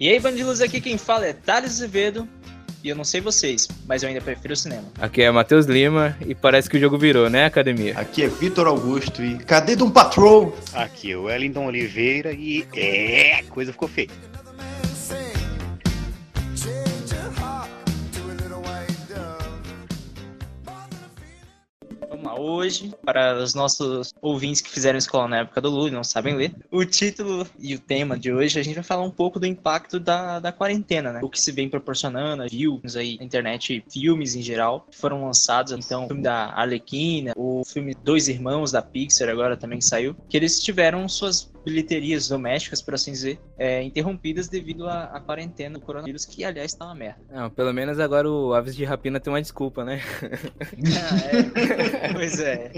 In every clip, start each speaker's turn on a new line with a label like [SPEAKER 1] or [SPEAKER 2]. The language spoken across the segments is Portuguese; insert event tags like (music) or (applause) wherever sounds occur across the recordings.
[SPEAKER 1] E aí, bandidos, aqui quem fala é Thales Azevedo. E eu não sei vocês, mas eu ainda prefiro o cinema.
[SPEAKER 2] Aqui é Matheus Lima e parece que o jogo virou, né, academia?
[SPEAKER 3] Aqui é Vitor Augusto e cadê Dom Patrol?
[SPEAKER 4] Aqui é o Wellington Oliveira e é, coisa ficou feia.
[SPEAKER 1] Hoje, para os nossos ouvintes que fizeram escola na época do Lula e não sabem ler, o título e o tema de hoje, a gente vai falar um pouco do impacto da, da quarentena, né? O que se vem proporcionando, filmes aí na internet, filmes em geral, que foram lançados, então, o filme da Arlequina, o filme Dois Irmãos da Pixar agora também saiu, que eles tiveram suas bilheterias domésticas, por assim dizer, é, interrompidas devido à, à, quarentena do coronavírus, que aliás tá uma merda.
[SPEAKER 2] Não, pelo menos agora o Aves de Rapina tem uma desculpa, né? (laughs)
[SPEAKER 1] ah, é. (laughs) pois é.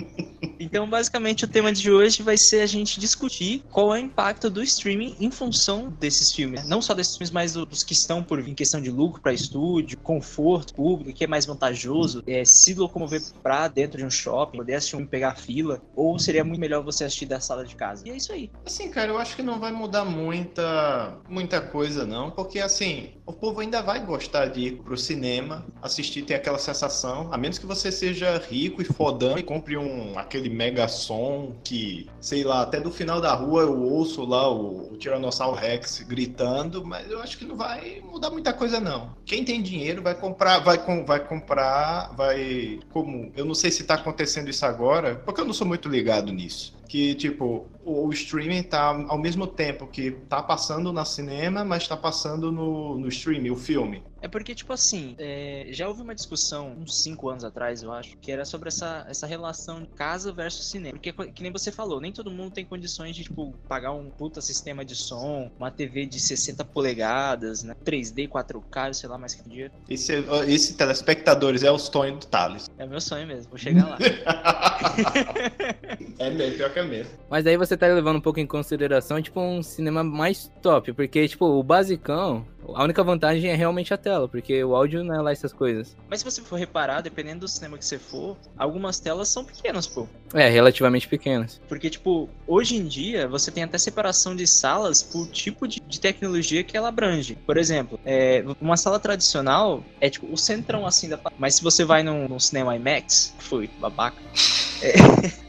[SPEAKER 1] Então, basicamente, o tema de hoje vai ser a gente discutir qual é o impacto do streaming em função desses filmes. Não só desses filmes, mas dos que estão por vir em questão de lucro para estúdio, conforto público, que é mais vantajoso, é, se locomover para dentro de um shopping, poder assistir um pegar fila, ou seria muito melhor você assistir da sala de casa. E é isso aí.
[SPEAKER 3] Assim, cara, eu acho que não vai mudar muita, muita coisa, não, porque assim, o povo ainda vai gostar de ir pro cinema, assistir, ter aquela sensação, a menos que você seja rico e fodão e compre um aquele mega som que, sei lá, até do final da rua eu ouço lá o, o Tiranossauro Rex gritando, mas eu acho que não vai mudar muita coisa, não. Quem tem dinheiro vai comprar, vai, com, vai comprar, vai. Como. Eu não sei se tá acontecendo isso agora, porque eu não sou muito ligado nisso que tipo o, o streaming tá ao mesmo tempo que tá passando na cinema, mas tá passando no, no streaming, o filme.
[SPEAKER 1] É porque, tipo assim, é, já houve uma discussão uns 5 anos atrás, eu acho, que era sobre essa, essa relação de casa versus cinema. Porque, que nem você falou, nem todo mundo tem condições de, tipo, pagar um puta sistema de som, uma TV de 60 polegadas, né? 3D, 4K, sei lá mais que dinheiro.
[SPEAKER 3] Esse, esse telespectadores é o sonho do Thales.
[SPEAKER 1] É meu sonho mesmo, vou chegar lá. (laughs)
[SPEAKER 3] é mesmo, pior que é mesmo.
[SPEAKER 2] Mas daí você tá levando um pouco em consideração, tipo, um cinema mais top, porque, tipo, o basicão, a única vantagem é realmente a tela, porque o áudio não é lá essas coisas.
[SPEAKER 1] Mas se você for reparar, dependendo do cinema que você for, algumas telas são pequenas, pô.
[SPEAKER 2] É, relativamente pequenas.
[SPEAKER 1] Porque, tipo, hoje em dia, você tem até separação de salas por tipo de, de tecnologia que ela abrange. Por exemplo, é, uma sala tradicional é, tipo, o centrão, assim, da... Mas se você vai num, num cinema IMAX, foi, babaca... (laughs) É,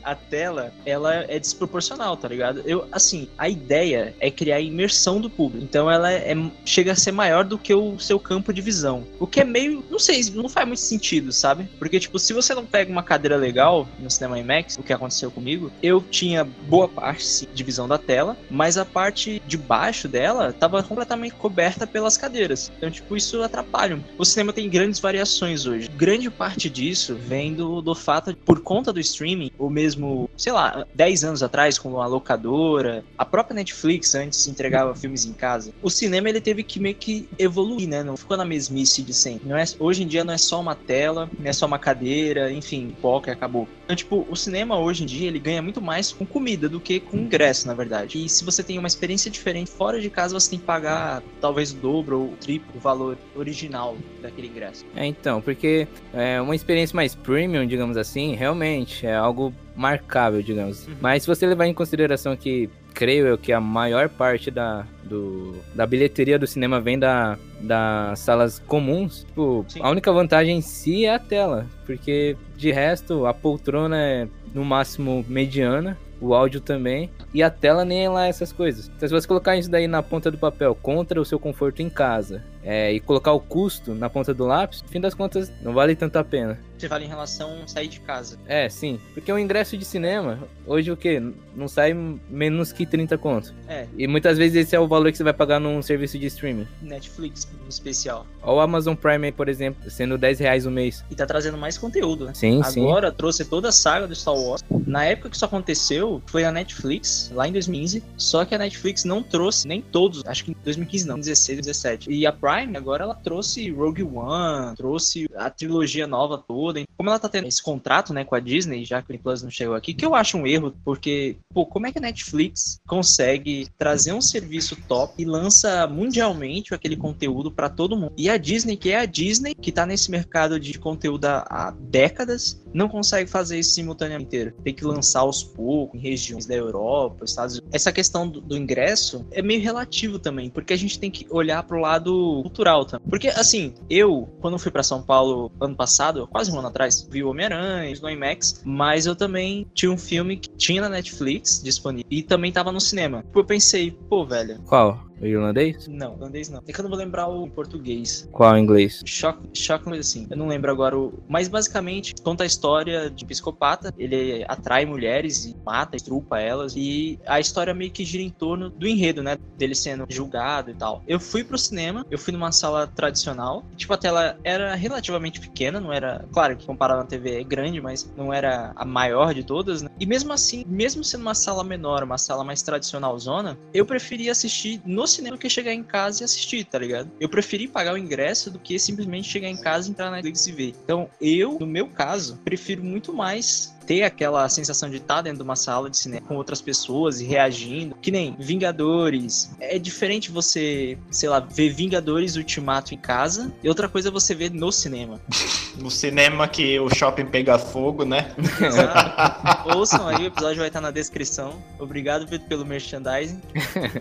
[SPEAKER 1] a tela, ela é desproporcional, tá ligado? Eu, assim, a ideia é criar a imersão do público. Então ela é, chega a ser maior do que o seu campo de visão. O que é meio, não sei, não faz muito sentido, sabe? Porque, tipo, se você não pega uma cadeira legal no cinema IMAX, o que aconteceu comigo, eu tinha boa parte sim, de visão da tela, mas a parte de baixo dela tava completamente coberta pelas cadeiras. Então, tipo, isso atrapalha. O cinema tem grandes variações hoje. Grande parte disso vem do, do fato, de, por conta do streaming, streaming, ou mesmo, sei lá, 10 anos atrás com uma locadora, a própria Netflix antes entregava filmes em casa. O cinema ele teve que meio que evoluir, né? Não ficou na mesmice de sempre. Não é, hoje em dia não é só uma tela, não é só uma cadeira, enfim, e acabou. Então, tipo, o cinema hoje em dia ele ganha muito mais com comida do que com ingresso, na verdade. E se você tem uma experiência diferente fora de casa, você tem que pagar talvez o dobro ou o triplo do valor original daquele ingresso.
[SPEAKER 2] É, então, porque é uma experiência mais premium, digamos assim, realmente é algo marcável, digamos. Uhum. Mas se você levar em consideração que creio eu que a maior parte da, do, da bilheteria do cinema vem da, das salas comuns, tipo, a única vantagem em si é a tela, porque de resto a poltrona é no máximo mediana, o áudio também, e a tela nem é lá essas coisas. Então se você colocar isso daí na ponta do papel contra o seu conforto em casa é, e colocar o custo na ponta do lápis, no fim das contas não vale tanto a pena.
[SPEAKER 1] Você vale em relação a sair de casa.
[SPEAKER 2] É, sim. Porque o ingresso de cinema, hoje o quê? Não sai menos que 30 conto.
[SPEAKER 1] É.
[SPEAKER 2] E muitas vezes esse é o valor que você vai pagar num serviço de streaming.
[SPEAKER 1] Netflix, em especial.
[SPEAKER 2] Ou o Amazon Prime, por exemplo, sendo 10 reais o mês.
[SPEAKER 1] E tá trazendo mais conteúdo, né?
[SPEAKER 2] Sim,
[SPEAKER 1] Agora,
[SPEAKER 2] sim.
[SPEAKER 1] Agora trouxe toda a saga do Star Wars. Na época que isso aconteceu, foi a Netflix, lá em 2015. Só que a Netflix não trouxe nem todos, acho que em 2015 não, 16, 17. E a Prime, agora ela trouxe Rogue One, trouxe a trilogia nova toda. Como ela tá tendo esse contrato, né, com a Disney, já que o Plus não chegou aqui, que eu acho um erro, porque, pô, como é que a Netflix consegue trazer um serviço top e lança mundialmente aquele conteúdo para todo mundo? E a Disney, que é a Disney, que tá nesse mercado de conteúdo há décadas, não consegue fazer isso simultaneamente inteiro. Tem que lançar aos poucos em regiões da Europa, Estados Unidos. Essa questão do, do ingresso é meio relativo também, porque a gente tem que olhar pro lado cultural também. Porque, assim, eu, quando fui para São Paulo ano passado, quase um ano atrás, vi o Homem-Aranha no IMAX, mas eu também tinha um filme que tinha na Netflix disponível e também tava no cinema. Eu pensei, pô, velho.
[SPEAKER 2] Qual? O irlandês?
[SPEAKER 1] Não, irlandês não. É que eu não vou lembrar o português.
[SPEAKER 2] Qual em inglês?
[SPEAKER 1] Choque, choque, assim. Eu não lembro agora o. Mas basicamente conta a história de um psicopata. Ele atrai mulheres e mata, estrupa elas. E a história meio que gira em torno do enredo, né? Dele sendo julgado e tal. Eu fui pro cinema, eu fui numa sala tradicional. Tipo, a tela era relativamente pequena, não era. Claro que comparado na TV é grande, mas não era a maior de todas, né? E mesmo assim, mesmo sendo uma sala menor, uma sala mais tradicional zona, eu preferia assistir no cinema que chegar em casa e assistir, tá ligado? Eu preferi pagar o ingresso do que simplesmente chegar em casa, entrar na Netflix e ver. Então, eu, no meu caso, prefiro muito mais ter aquela sensação de estar dentro de uma sala de cinema com outras pessoas e reagindo. Que nem Vingadores. É diferente você, sei lá, ver Vingadores Ultimato em casa e outra coisa é você ver no cinema. (laughs)
[SPEAKER 3] no cinema que o shopping pega fogo, né? (laughs)
[SPEAKER 1] Exato. Ouçam aí, o episódio vai estar na descrição. Obrigado pelo merchandising.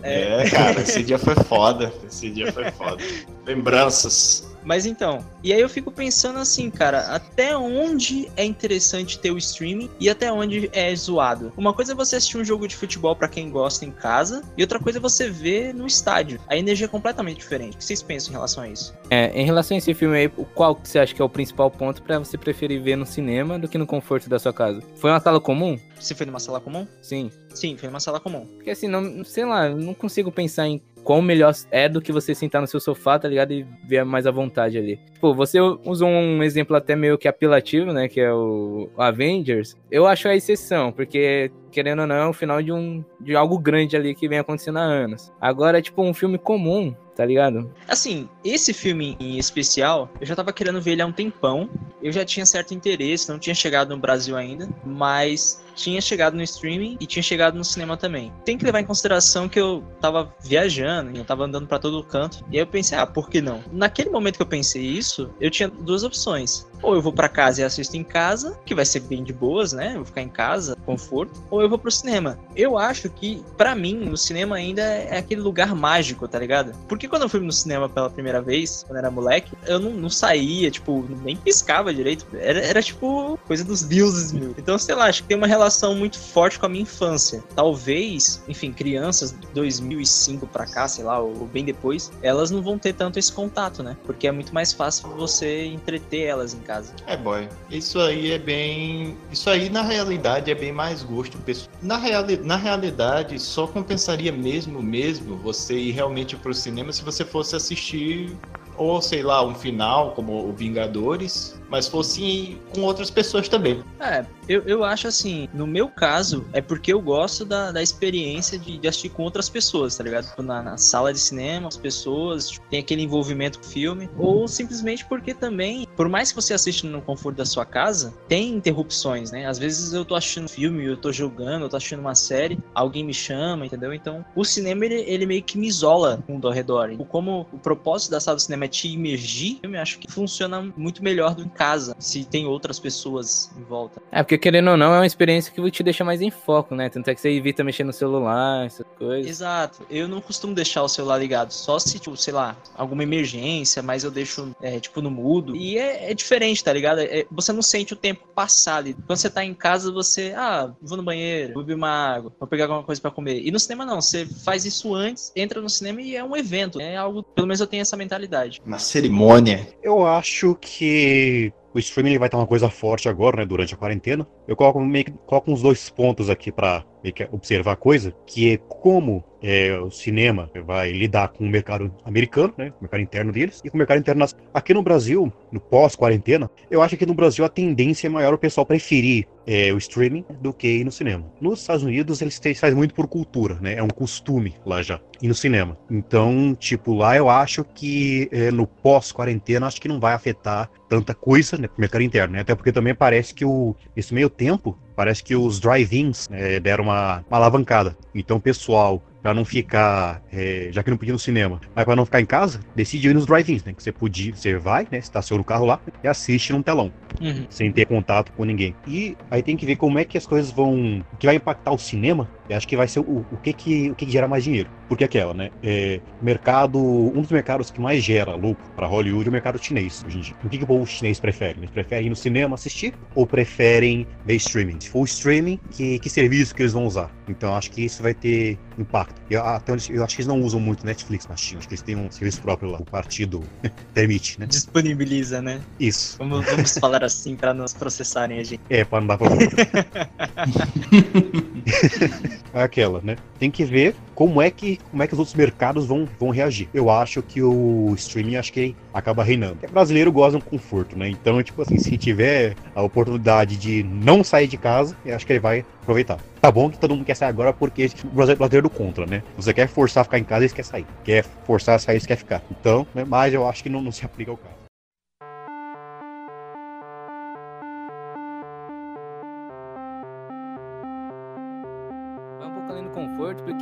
[SPEAKER 3] É, é cara, esse dia foi foda. Esse dia foi foda. (laughs) Lembranças.
[SPEAKER 1] Mas então, e aí eu fico pensando assim, cara, até onde é interessante ter o streaming e até onde é zoado. Uma coisa é você assistir um jogo de futebol para quem gosta em casa, e outra coisa é você ver no estádio. A energia é completamente diferente. O que vocês pensam em relação a isso?
[SPEAKER 2] É, em relação a esse filme aí, qual que você acha que é o principal ponto para você preferir ver no cinema do que no conforto da sua casa? Foi uma sala comum?
[SPEAKER 1] Você foi numa sala comum?
[SPEAKER 2] Sim.
[SPEAKER 1] Sim, foi numa sala comum.
[SPEAKER 2] Porque assim, não, sei lá, eu não consigo pensar em quão melhor é do que você sentar no seu sofá, tá ligado? E ver mais à vontade ali. Tipo, você usou um exemplo até meio que apelativo, né? Que é o Avengers. Eu acho a exceção, porque querendo ou não, é o final de um de algo grande ali que vem acontecendo há anos. Agora, tipo, um filme comum, tá ligado?
[SPEAKER 1] Assim, esse filme em especial, eu já tava querendo ver ele há um tempão. Eu já tinha certo interesse, não tinha chegado no Brasil ainda, mas tinha chegado no streaming e tinha chegado no cinema também. Tem que levar em consideração que eu tava viajando, eu tava andando para todo canto, e aí eu pensei, ah, por que não? Naquele momento que eu pensei isso, eu tinha duas opções. Ou eu vou para casa e assisto em casa, que vai ser bem de boas, né? Vou ficar em casa, conforto, ou eu vou pro cinema. Eu acho que, para mim, o cinema ainda é aquele lugar mágico, tá ligado? Porque quando eu fui no cinema pela primeira vez, quando era moleque, eu não, não saía, tipo, nem piscava direito. Era, era tipo coisa dos deuses, meu. Então, sei lá, acho que tem uma relação muito forte com a minha infância. Talvez, enfim, crianças de 2005 para cá, sei lá, ou bem depois, elas não vão ter tanto esse contato, né? Porque é muito mais fácil você entreter elas em casa casa.
[SPEAKER 3] É, boy. Isso aí é bem. Isso aí, na realidade, é bem mais gosto pessoal. Na, reali... na realidade, só compensaria mesmo, mesmo, você ir realmente pro cinema se você fosse assistir ou sei lá, um final como o Vingadores, mas fosse com outras pessoas também.
[SPEAKER 1] É, eu, eu acho assim, no meu caso, é porque eu gosto da, da experiência de, de assistir com outras pessoas, tá ligado? Na, na sala de cinema, as pessoas, tipo, tem aquele envolvimento com o filme, ou simplesmente porque também, por mais que você assista no conforto da sua casa, tem interrupções, né? Às vezes eu tô assistindo filme, eu tô jogando, eu tô assistindo uma série, alguém me chama, entendeu? Então, o cinema, ele, ele meio que me isola com o ao redor. Como o propósito da sala de cinema é te imergir, eu acho que funciona muito melhor do que casa, se tem outras pessoas em volta.
[SPEAKER 2] É, porque querendo ou não, é uma experiência que te deixa mais em foco, né? Tanto é que você evita mexer no celular, essas coisas.
[SPEAKER 1] Exato. Eu não costumo deixar o celular ligado, só se, tipo, sei lá, alguma emergência, mas eu deixo, é, tipo, no mudo. E é, é diferente, tá ligado? É, você não sente o tempo passar ali. Quando você tá em casa, você, ah, vou no banheiro, vou beber uma água, vou pegar alguma coisa para comer. E no cinema não, você faz isso antes, entra no cinema e é um evento. É algo, pelo menos eu tenho essa mentalidade.
[SPEAKER 3] Uma cerimônia.
[SPEAKER 4] Eu acho que o streaming vai estar uma coisa forte agora, né, durante a quarentena. Eu coloco meio coloco uns dois pontos aqui para observar a coisa, que é como é, o cinema vai lidar com o mercado americano, né, o mercado interno deles, e com o mercado interno aqui no Brasil, no pós-quarentena, eu acho que no Brasil a tendência é maior o pessoal preferir é, o streaming do que ir no cinema. Nos Estados Unidos eles fazem muito por cultura, né, é um costume lá já, ir no cinema. Então, tipo, lá eu acho que é, no pós-quarentena acho que não vai afetar tanta coisa né, pro mercado interno, né, até porque também parece que o, esse meio tempo, parece que os drive-ins né, deram uma, uma alavancada. Então pessoal pra não ficar, é, já que não podia ir no cinema, mas pra não ficar em casa, decidiu ir nos drive-ins, né? Que você podia, você vai, né? Estaciona o carro lá e assiste num telão.
[SPEAKER 1] Uhum.
[SPEAKER 4] Sem ter contato com ninguém. E aí tem que ver como é que as coisas vão. Que vai impactar o cinema. Eu acho que vai ser o, o, que, que, o que, que gera mais dinheiro. Porque aquela, né? É, mercado. Um dos mercados que mais gera lucro para Hollywood é o mercado chinês hoje em dia. O que, que o povo chinês prefere? Eles preferem ir no cinema assistir ou preferem ver streaming? Se for streaming, que, que serviço que eles vão usar? Então acho que isso vai ter impacto. Eu, até eu acho que eles não usam muito Netflix na China. Acho que eles têm um serviço próprio lá. O partido (laughs) permite, né?
[SPEAKER 1] Disponibiliza, né?
[SPEAKER 4] Isso.
[SPEAKER 1] Vamos, vamos falar assim para nos processarem a gente.
[SPEAKER 4] É, para não dar problema. (laughs) é aquela, né? Tem que ver como é que como é que os outros mercados vão, vão reagir. Eu acho que o streaming acho que acaba reinando. O brasileiro gosta de um conforto, né? Então, tipo assim, se tiver a oportunidade de não sair de casa, eu acho que ele vai aproveitar. Tá bom que todo mundo quer sair agora porque o brasileiro do contra, né? Você quer forçar a ficar em casa, eles querem sair. Quer forçar a sair, eles querem ficar. Então, né? mas eu acho que não, não se aplica ao caso.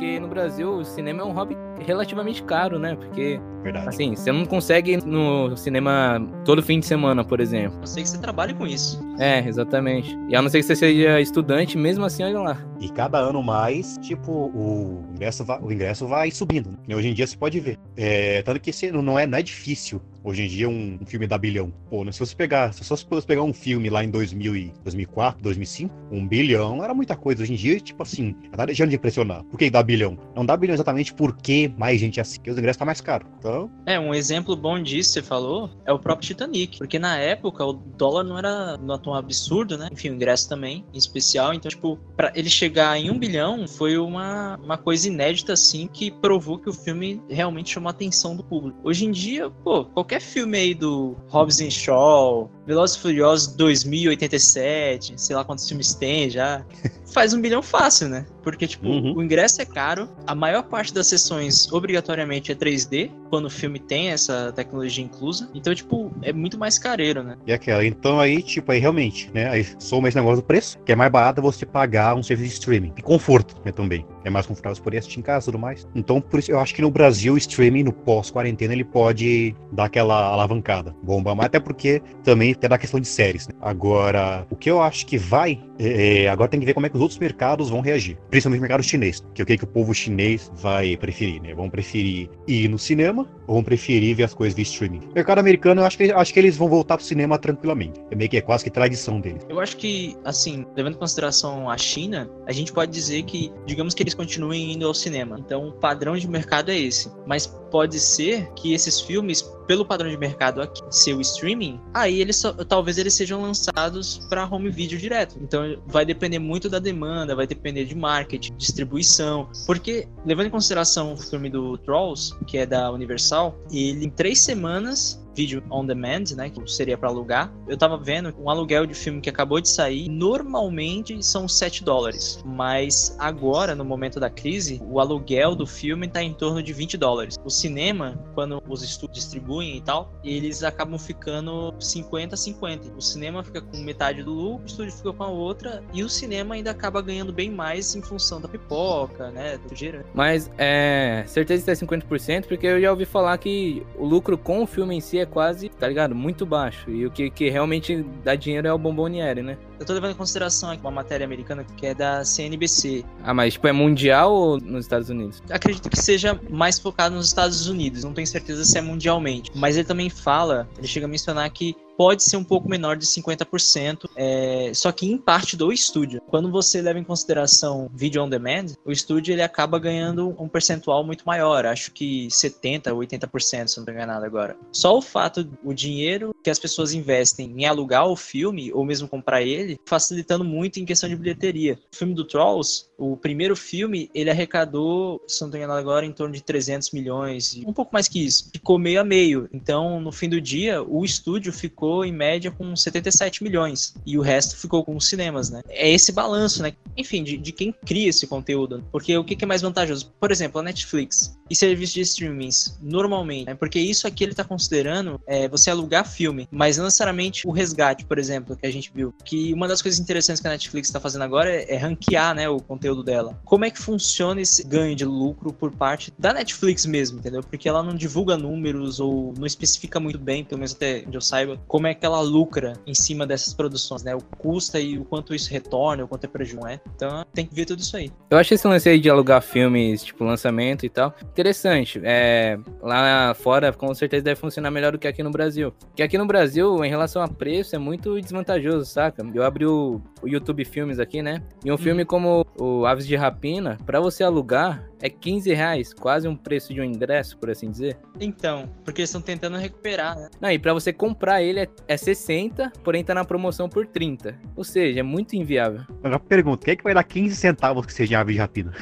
[SPEAKER 2] Porque no Brasil o cinema é um hobby relativamente caro, né? Porque,
[SPEAKER 4] Verdade.
[SPEAKER 2] assim, você não consegue ir no cinema todo fim de semana, por exemplo.
[SPEAKER 1] Eu sei que você trabalha com isso.
[SPEAKER 2] É, exatamente. E a não ser que você seja estudante, mesmo assim, olha lá.
[SPEAKER 4] E cada ano mais, tipo, o ingresso vai, o ingresso vai subindo. Né? Hoje em dia você pode ver. É, tanto que não é, não é difícil hoje em dia um, filme da bilhão. Pô, né? se você pegar, se você fosse pegar um filme lá em 2000 e 2004, 2005, um bilhão era muita coisa. Hoje em dia, tipo assim, tá deixando de impressionar. Por que dá bilhão? Não dá bilhão exatamente porque mais gente assiste, porque os ingressos tá mais caro. Então...
[SPEAKER 1] É, um exemplo bom disso, você falou, é o próprio Titanic. Porque na época o dólar não era, não era tão absurdo, né? Enfim, o ingresso também, em especial. Então, tipo, pra ele chegar em um bilhão foi uma, uma coisa inédita, assim, que provou que o filme realmente chamou a atenção do público. Hoje em dia, pô, qualquer filme aí do Hobbs Shaw, Velozes e Furiosos 2087, sei lá quantos filmes tem já, faz um bilhão fácil, né? Porque, tipo, uhum. o ingresso é caro, a maior parte das sessões obrigatoriamente é 3D, quando o filme tem essa tecnologia inclusa. Então, tipo, é muito mais careiro, né?
[SPEAKER 4] E aquela, então aí, tipo, aí realmente, né? Aí soma esse negócio do preço, que é mais barato você pagar um serviço de streaming. E conforto, né, também. É mais confortável você poder assistir em casa e tudo mais. Então, por isso, eu acho que no Brasil, o streaming, no pós-quarentena, ele pode dar aquela alavancada, bomba mais, até porque também tem da questão de séries, né? Agora, o que eu acho que vai, é, agora tem que ver como é que os outros mercados vão reagir principalmente o mercado chinês, que é o que, que o povo chinês vai preferir, né? Vão preferir ir no cinema ou vão preferir ver as coisas via streaming. O mercado americano, eu acho que, acho que eles vão voltar pro cinema tranquilamente. É meio que é quase que tradição deles.
[SPEAKER 1] Eu acho que, assim, levando em consideração a China, a gente pode dizer que, digamos que eles continuem indo ao cinema. Então, o padrão de mercado é esse. Mas pode ser que esses filmes, pelo padrão de mercado aqui, ser o streaming, aí eles talvez eles sejam lançados para home video direto. Então, vai depender muito da demanda, vai depender de marketing, distribuição. Porque, levando em consideração o filme do Trolls, que é da Universal, ele em três semanas vídeo on demand, né, que seria para alugar. Eu tava vendo um aluguel de filme que acabou de sair, normalmente são 7 dólares, mas agora, no momento da crise, o aluguel do filme tá em torno de 20 dólares. O cinema, quando os estúdios distribuem e tal, eles acabam ficando 50 50. O cinema fica com metade do lucro, o estúdio fica com a outra e o cinema ainda acaba ganhando bem mais em função da pipoca, né, do gerante.
[SPEAKER 2] Mas é, certeza que é 50% porque eu já ouvi falar que o lucro com o filme em si é quase, tá ligado? Muito baixo. E o que, que realmente dá dinheiro é o Bomboniere, né?
[SPEAKER 1] Eu tô levando em consideração aqui uma matéria americana que é da CNBC.
[SPEAKER 2] Ah, mas tipo, é mundial ou nos Estados Unidos?
[SPEAKER 1] Acredito que seja mais focado nos Estados Unidos. Não tenho certeza se é mundialmente. Mas ele também fala, ele chega a mencionar que pode ser um pouco menor de 50%, é, só que em parte do estúdio. Quando você leva em consideração vídeo on demand, o estúdio ele acaba ganhando um percentual muito maior, acho que 70, 80%, se não estou enganado agora. Só o fato, o dinheiro que as pessoas investem em alugar o filme ou mesmo comprar ele, facilitando muito em questão de bilheteria. O filme do Trolls, o primeiro filme, ele arrecadou, se não estou enganado agora, em torno de 300 milhões, um pouco mais que isso. Ficou meio a meio. Então, no fim do dia, o estúdio ficou em média com 77 milhões e o resto ficou com os cinemas, né? É esse balanço, né? Enfim, de, de quem cria esse conteúdo. Porque o que, é mais vantajoso? Por exemplo, a Netflix e serviços de streamings, normalmente, né? Porque isso aqui ele tá considerando é, você alugar filme, mas não necessariamente o resgate, por exemplo, que a gente viu. Que uma das coisas interessantes que a Netflix está fazendo agora é, é ranquear, né, o conteúdo conteúdo dela. Como é que funciona esse ganho de lucro por parte da Netflix mesmo, entendeu? Porque ela não divulga números ou não especifica muito bem, pelo menos até onde eu saiba, como é que ela lucra em cima dessas produções, né? O custa e o quanto isso retorna, o quanto é prejuízo, é. Então tem que ver tudo isso aí.
[SPEAKER 2] Eu acho esse lance aí de alugar filmes, tipo, lançamento e tal, interessante. É, lá fora, com certeza, deve funcionar melhor do que aqui no Brasil. Porque aqui no Brasil, em relação a preço, é muito desvantajoso, saca? Eu abri o, o YouTube Filmes aqui, né? E um filme como o Aves de Rapina, para você alugar, é 15 reais, quase um preço de um ingresso, por assim dizer.
[SPEAKER 1] Então, porque eles estão tentando recuperar, né?
[SPEAKER 2] Não, e pra você comprar ele é, é 60, porém tá na promoção por 30. Ou seja, é muito inviável.
[SPEAKER 4] Agora pergunta, quem é que vai dar 15 centavos que seja ave de rapina?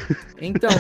[SPEAKER 2] Então,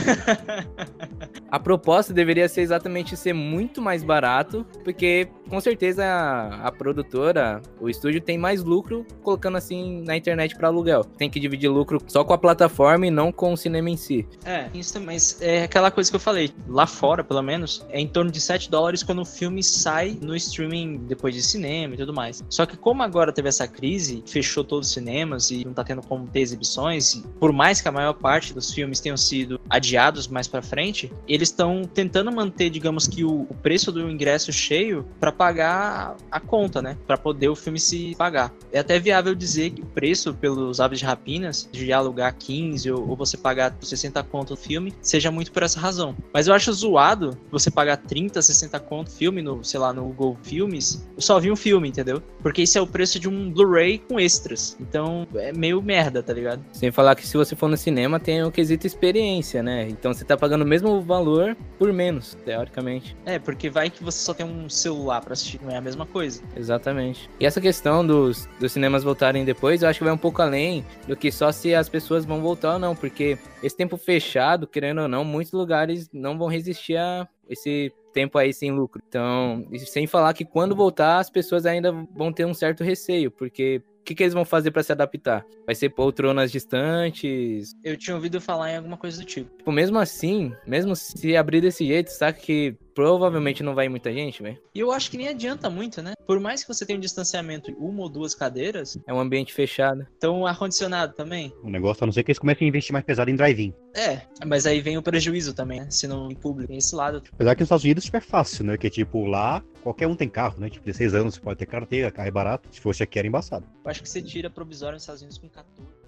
[SPEAKER 2] (laughs) a proposta deveria ser exatamente ser muito mais barato, porque com certeza a, a produtora, o estúdio tem mais lucro colocando assim na internet para aluguel. Tem que dividir lucro só com a plataforma e não com o cinema em si.
[SPEAKER 1] É, isso, mas é aquela coisa que eu falei, lá fora, pelo menos, é em torno de 7 dólares quando o filme sai no streaming depois de cinema e tudo mais. Só que como agora teve essa crise, fechou todos os cinemas e não tá tendo como ter exibições, por mais que a maior parte dos filmes tenham sido adiados mais para frente, eles estão tentando manter, digamos que o, o preço do ingresso cheio para pagar a conta, né? Para poder o filme se pagar. É até viável dizer que o preço pelos aves de rapinas, de alugar 15 ou, ou você pagar 60 conto no filme, seja muito por essa razão. Mas eu acho zoado você pagar 30, 60 conto filme no, sei lá, no Google Filmes, eu só vi um filme, entendeu? Porque isso é o preço de um Blu-ray com extras. Então é meio merda, tá ligado?
[SPEAKER 2] Sem falar que se você for no cinema tem o quesito experiência, né? Então você tá pagando o mesmo valor por menos, teoricamente.
[SPEAKER 1] É, porque vai que você só tem um celular para assistir, não é a mesma coisa.
[SPEAKER 2] Exatamente. E essa questão dos, dos cinemas voltarem depois, eu acho que vai um pouco além do que só se as pessoas vão voltar não, porque esse tempo fechado, querendo ou não, muitos lugares não vão resistir a esse tempo aí sem lucro. Então, sem falar que quando voltar, as pessoas ainda vão ter um certo receio, porque o que, que eles vão fazer para se adaptar? Vai ser poltronas distantes?
[SPEAKER 1] Eu tinha ouvido falar em alguma coisa do tipo.
[SPEAKER 2] Tipo, mesmo assim, mesmo se abrir desse jeito, sabe que provavelmente não vai muita gente, velho.
[SPEAKER 1] E eu acho que nem adianta muito, né? Por mais que você tenha um distanciamento de uma ou duas cadeiras.
[SPEAKER 2] É um ambiente fechado.
[SPEAKER 1] Então, ar-condicionado também.
[SPEAKER 4] O negócio, a não ser que eles comecem a investir mais pesado em drive-in.
[SPEAKER 1] É, mas aí vem o prejuízo também, né? Se não em público. Tem esse lado.
[SPEAKER 4] Apesar que nos Estados Unidos é fácil, né? Que tipo, lá qualquer um tem carro, né? Tipo, 16 anos você pode ter carteira, carro é barato. Se fosse aqui era embaçado.
[SPEAKER 1] Eu acho que você tira provisório nos Estados Unidos com 14.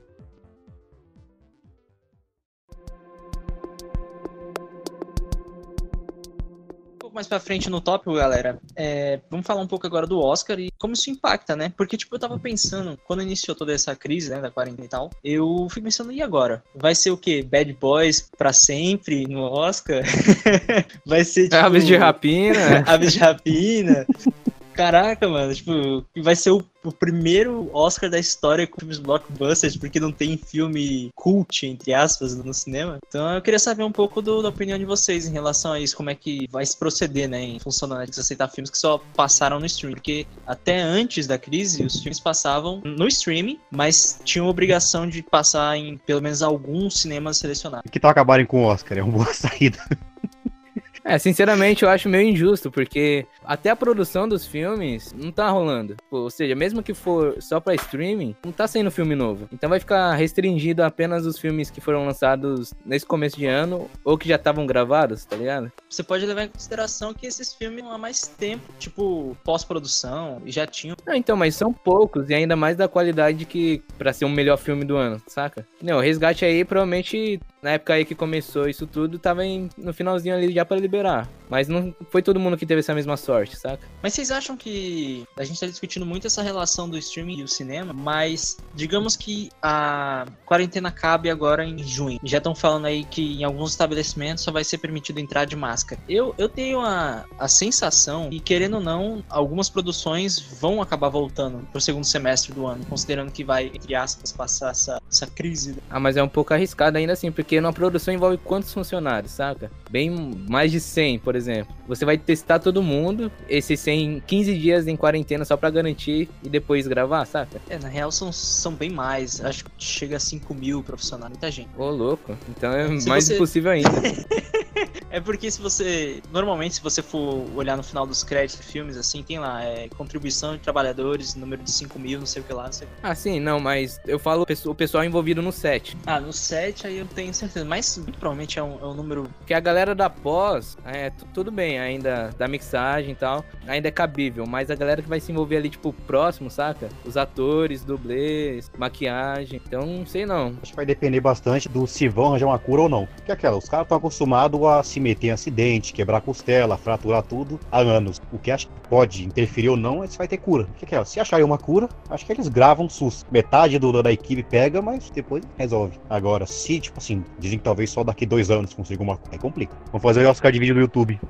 [SPEAKER 1] Pouco mais pra frente no tópico, galera, é, vamos falar um pouco agora do Oscar e como isso impacta, né? Porque, tipo, eu tava pensando, quando iniciou toda essa crise, né, da quarentena e tal, eu fui pensando, e agora? Vai ser o quê? Bad Boys pra sempre no Oscar? (laughs) Vai ser, tipo... (laughs)
[SPEAKER 2] Aves de rapina.
[SPEAKER 1] Aves de rapina. Caraca, mano, tipo, vai ser o, o, primeiro Oscar da história com filmes blockbusters, porque não tem filme cult, entre aspas, no cinema. Então eu queria saber um pouco do, da opinião de vocês em relação a isso, como é que vai se proceder, né, em função da Netflix aceitar filmes que só passaram no streaming. Porque até antes da crise, os filmes passavam no streaming, mas tinham obrigação de passar em pelo menos alguns cinemas selecionados.
[SPEAKER 4] Que tal acabarem com o Oscar? É uma boa (laughs) saída.
[SPEAKER 2] É, sinceramente, eu acho meio injusto, porque até a produção dos filmes não tá rolando. Ou seja, mesmo que for só pra streaming, não tá saindo filme novo. Então vai ficar restringido apenas os filmes que foram lançados nesse começo de ano ou que já estavam gravados, tá ligado?
[SPEAKER 1] Você pode levar em consideração que esses filmes há mais tempo, tipo, pós-produção, e já tinham.
[SPEAKER 2] Não, então, mas são poucos e ainda mais da qualidade que para ser o melhor filme do ano, saca? Não, o Resgate aí provavelmente na época aí que começou isso tudo, tava em, no finalzinho ali já para liberar. Mas não foi todo mundo que teve essa mesma sorte, saca?
[SPEAKER 1] Mas vocês acham que a gente tá discutindo muito essa relação do streaming e o cinema, mas digamos que a quarentena cabe agora em junho. Já estão falando aí que em alguns estabelecimentos só vai ser permitido entrar de máscara. Eu, eu tenho a, a sensação e querendo ou não, algumas produções vão acabar voltando pro segundo semestre do ano, considerando que vai, entre aspas, passar essa, essa crise.
[SPEAKER 2] Ah, mas é um pouco arriscado ainda assim, porque numa produção envolve quantos funcionários, saca? Bem mais de 100, por exemplo. Você vai testar todo mundo, esses 100, 15 dias em quarentena só para garantir e depois gravar, saca?
[SPEAKER 1] É, na real são, são bem mais. Acho que chega a 5 mil profissionais, muita gente.
[SPEAKER 2] Ô, louco. Então é Se mais você... impossível ainda. (laughs)
[SPEAKER 1] É porque se você. Normalmente, se você for olhar no final dos créditos de filmes, assim, tem lá, é, contribuição de trabalhadores, número de 5 mil, não sei o que lá, não sei o que.
[SPEAKER 2] Ah, sim, não, mas eu falo o pessoal envolvido no set.
[SPEAKER 1] Ah, no set aí eu tenho certeza. Mas provavelmente é um, é um número.
[SPEAKER 2] Porque a galera da pós, é, tudo bem, ainda da mixagem e tal, ainda é cabível. Mas a galera que vai se envolver ali, tipo, próximo, saca? Os atores, dublês, maquiagem. Então, não sei não.
[SPEAKER 4] Acho que vai depender bastante do se vão arranjar uma cura ou não. Porque é aquela, os caras estão acostumados a se meter em acidente, quebrar costela, fraturar tudo há anos. O que acho que pode interferir ou não é se vai ter cura. Porque aquela, se acharem uma cura, acho que eles gravam SUS. Metade do, da equipe pega, mas depois resolve. Agora, se, tipo assim, dizem que talvez só daqui dois anos consiga uma cura, aí complica. Vamos fazer o Oscar de vídeo no YouTube.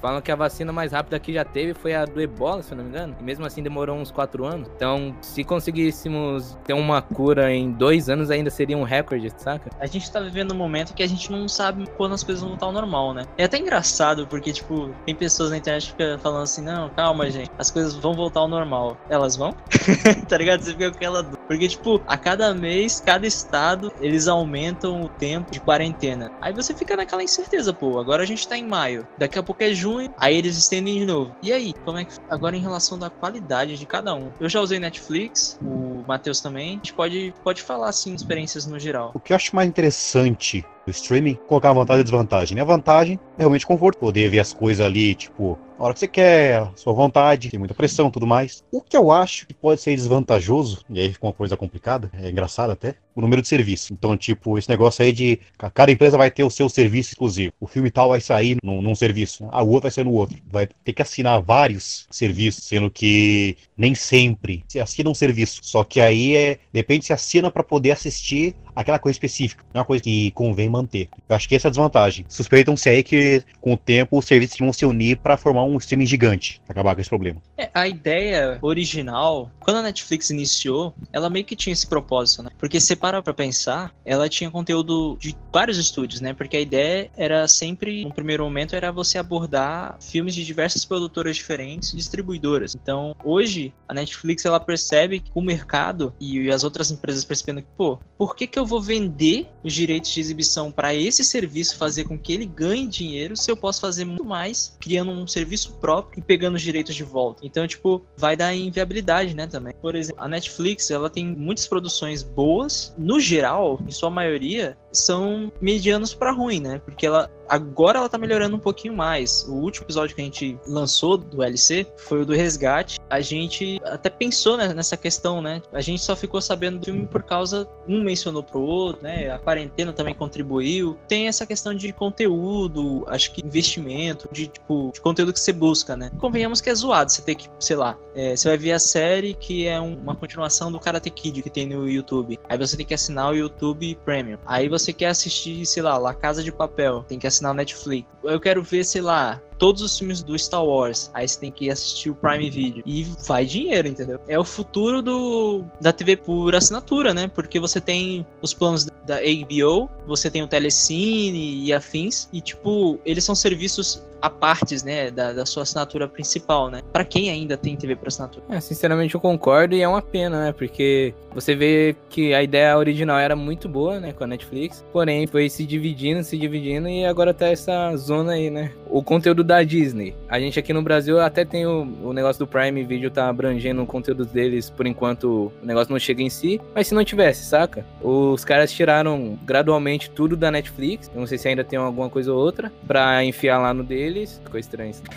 [SPEAKER 2] Falam que a vacina mais rápida que já teve foi a do ebola, se eu não me engano. E mesmo assim demorou uns quatro anos. Então, se conseguíssemos ter uma cura em dois anos, ainda seria um recorde, saca?
[SPEAKER 1] A gente tá vivendo um momento que a gente não sabe quando as coisas vão voltar ao normal, né? É até engraçado, porque, tipo, tem pessoas na internet que ficam falando assim, não, calma, gente, as coisas vão voltar ao normal. Elas vão? (laughs) tá ligado? Você fica com aquela. Porque, tipo, a cada mês, cada estado, eles aumentam o tempo de quarentena. Aí você fica naquela incerteza, pô, agora a gente tá em maio, daqui a pouco é junho, aí eles estendem de novo. E aí, como é que. Agora em relação da qualidade de cada um. Eu já usei Netflix, o Matheus também. A gente pode, pode falar, assim, experiências no geral.
[SPEAKER 4] O que eu acho mais interessante do streaming, colocar vantagem e desvantagem. A vantagem é realmente conforto, poder ver as coisas ali, tipo, a hora que você quer, sua vontade, tem muita pressão tudo mais. O que eu acho que pode ser desvantajoso, e aí fica uma coisa complicada, é engraçado até, o número de serviços. Então, tipo, esse negócio aí de cada empresa vai ter o seu serviço exclusivo. O filme tal vai sair num, num serviço, a outra vai ser no outro. Vai ter que assinar vários serviços, sendo que nem sempre se assina um serviço. Só que aí é, depende se assina para poder assistir aquela coisa específica. É uma coisa que convém manter. Eu acho que essa é a desvantagem. Suspeitam-se aí que, com o tempo, os serviços vão se unir para formar um streaming gigante, pra acabar com esse problema.
[SPEAKER 1] É, a ideia original, quando a Netflix iniciou, ela meio que tinha esse propósito, né? Porque você para pra pensar, ela tinha conteúdo de vários estúdios, né? Porque a ideia era sempre, no primeiro momento, era você abordar filmes de diversas produtoras diferentes, distribuidoras. Então, hoje, a Netflix, ela percebe que o mercado e as outras empresas percebendo que, pô, por que que eu vou vender os direitos de exibição para esse serviço fazer com que ele ganhe dinheiro se eu posso fazer muito mais criando um serviço próprio e pegando os direitos de volta. Então, tipo, vai dar inviabilidade, né, também. Por exemplo, a Netflix, ela tem muitas produções boas, no geral, em sua maioria, são medianos para ruim, né? Porque ela agora ela tá melhorando um pouquinho mais. O último episódio que a gente lançou do LC foi o do resgate. A gente até pensou né, nessa questão, né? A gente só ficou sabendo do filme por causa um mencionou pro outro, né? A quarentena também contribuiu. Tem essa questão de conteúdo, acho que investimento, de tipo de conteúdo que você busca, né? Convenhamos que é zoado. Você tem que, sei lá, é, você vai ver a série que é um, uma continuação do Karate Kid que tem no YouTube. Aí você tem que assinar o YouTube Premium. Aí você quer assistir, sei lá, La Casa de Papel, tem que assinar o Netflix. Eu quero ver, sei lá, todos os filmes do Star Wars. Aí você tem que assistir o Prime Video. E vai dinheiro, entendeu? É o futuro do da TV por assinatura, né? Porque você tem os planos da HBO, você tem o Telecine e afins. E, tipo, eles são serviços a partes, né, da, da sua assinatura principal, né? Para quem ainda tem TV por assinatura.
[SPEAKER 2] É, sinceramente eu concordo e é uma pena, né? Porque você vê que a ideia original era muito boa, né, com a Netflix, porém foi se dividindo, se dividindo e agora tá essa zona aí, né? O conteúdo da Disney. A gente aqui no Brasil até tem o, o negócio do Prime Video tá abrangendo o conteúdo deles, por enquanto o negócio não chega em si, mas se não tivesse, saca? Os caras tiraram gradualmente tudo da Netflix, não sei se ainda tem alguma coisa ou outra, pra enfiar lá no dele deles. Ficou estranho isso. (laughs)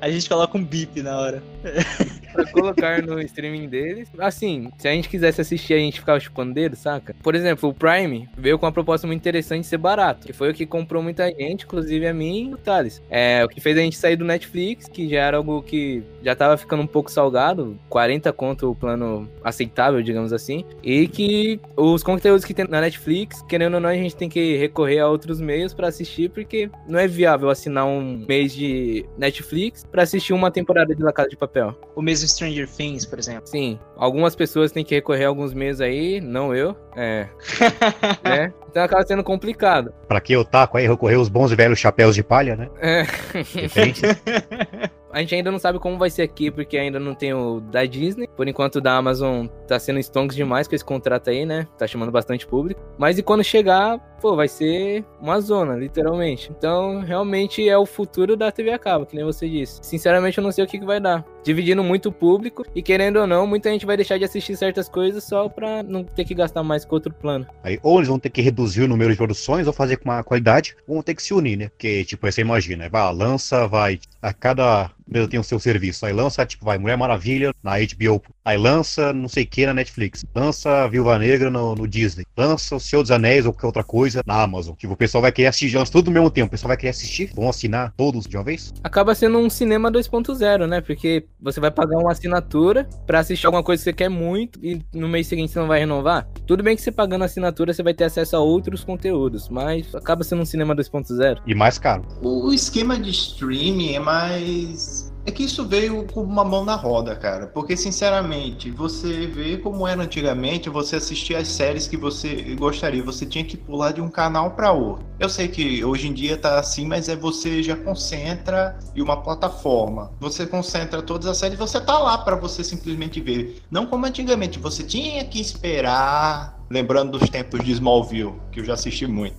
[SPEAKER 1] a gente coloca um bip na hora. (laughs)
[SPEAKER 2] pra colocar no streaming deles. Assim, se a gente quisesse assistir, a gente ficava chupando dedo, saca? Por exemplo, o Prime veio com uma proposta muito interessante de ser barato, que foi o que comprou muita gente, inclusive a mim e o Thales. É, o que fez a gente sair do Netflix, que já era algo que já tava ficando um pouco salgado, 40 conto o plano aceitável, digamos assim, e que os conteúdos que tem na Netflix, querendo ou não, a gente tem que recorrer a outros meios para assistir, porque não é viável assinar um mês de Netflix para assistir uma temporada de La Casa de Papel.
[SPEAKER 1] O mesmo Stranger Things, por exemplo.
[SPEAKER 2] Sim, algumas pessoas têm que recorrer alguns meses aí, não eu. É. (laughs) né? Então acaba sendo complicado.
[SPEAKER 4] Pra que o taco aí recorrer os bons e velhos chapéus de palha, né?
[SPEAKER 2] É. (laughs) A gente ainda não sabe como vai ser aqui, porque ainda não tem o da Disney. Por enquanto, da Amazon tá sendo stonks demais com esse contrato aí, né? Tá chamando bastante público. Mas e quando chegar, pô, vai ser uma zona, literalmente. Então, realmente é o futuro da TV a cabo, que nem você disse. Sinceramente, eu não sei o que, que vai dar. Dividindo muito o público e querendo ou não, muita gente vai deixar de assistir certas coisas só pra não ter que gastar mais com outro plano.
[SPEAKER 4] Aí, ou eles vão ter que reduzir o número de produções ou fazer com uma qualidade, ou vão ter que se unir, né? Porque, tipo, aí você imagina, vai, lança, vai, a cada mês tem o seu serviço. Aí lança, tipo, vai, Mulher Maravilha na HBO. Aí lança, não sei o que, na Netflix. Lança Viúva Negra no, no, Disney. Lança O Senhor dos Anéis ou qualquer outra coisa na Amazon. Tipo, o pessoal vai querer assistir, lança tudo ao mesmo tempo. O pessoal vai querer assistir, vão assinar todos de uma vez.
[SPEAKER 2] Acaba sendo um cinema 2.0, né? Porque você vai pagar uma assinatura pra assistir alguma coisa que você quer muito e no mês seguinte você não vai renovar. Tudo bem que você pagando a assinatura você vai ter acesso a outros conteúdos, mas acaba sendo um cinema 2.0.
[SPEAKER 4] E mais caro.
[SPEAKER 3] O esquema de streaming é mais é que isso veio com uma mão na roda, cara. Porque, sinceramente, você vê como era antigamente, você assistia as séries que você gostaria. Você tinha que pular de um canal para outro. Eu sei que hoje em dia tá assim, mas é você já concentra em uma plataforma. Você concentra todas as séries, você tá lá para você simplesmente ver. Não como antigamente, você tinha que esperar lembrando dos tempos de Smallville, que eu já assisti muito.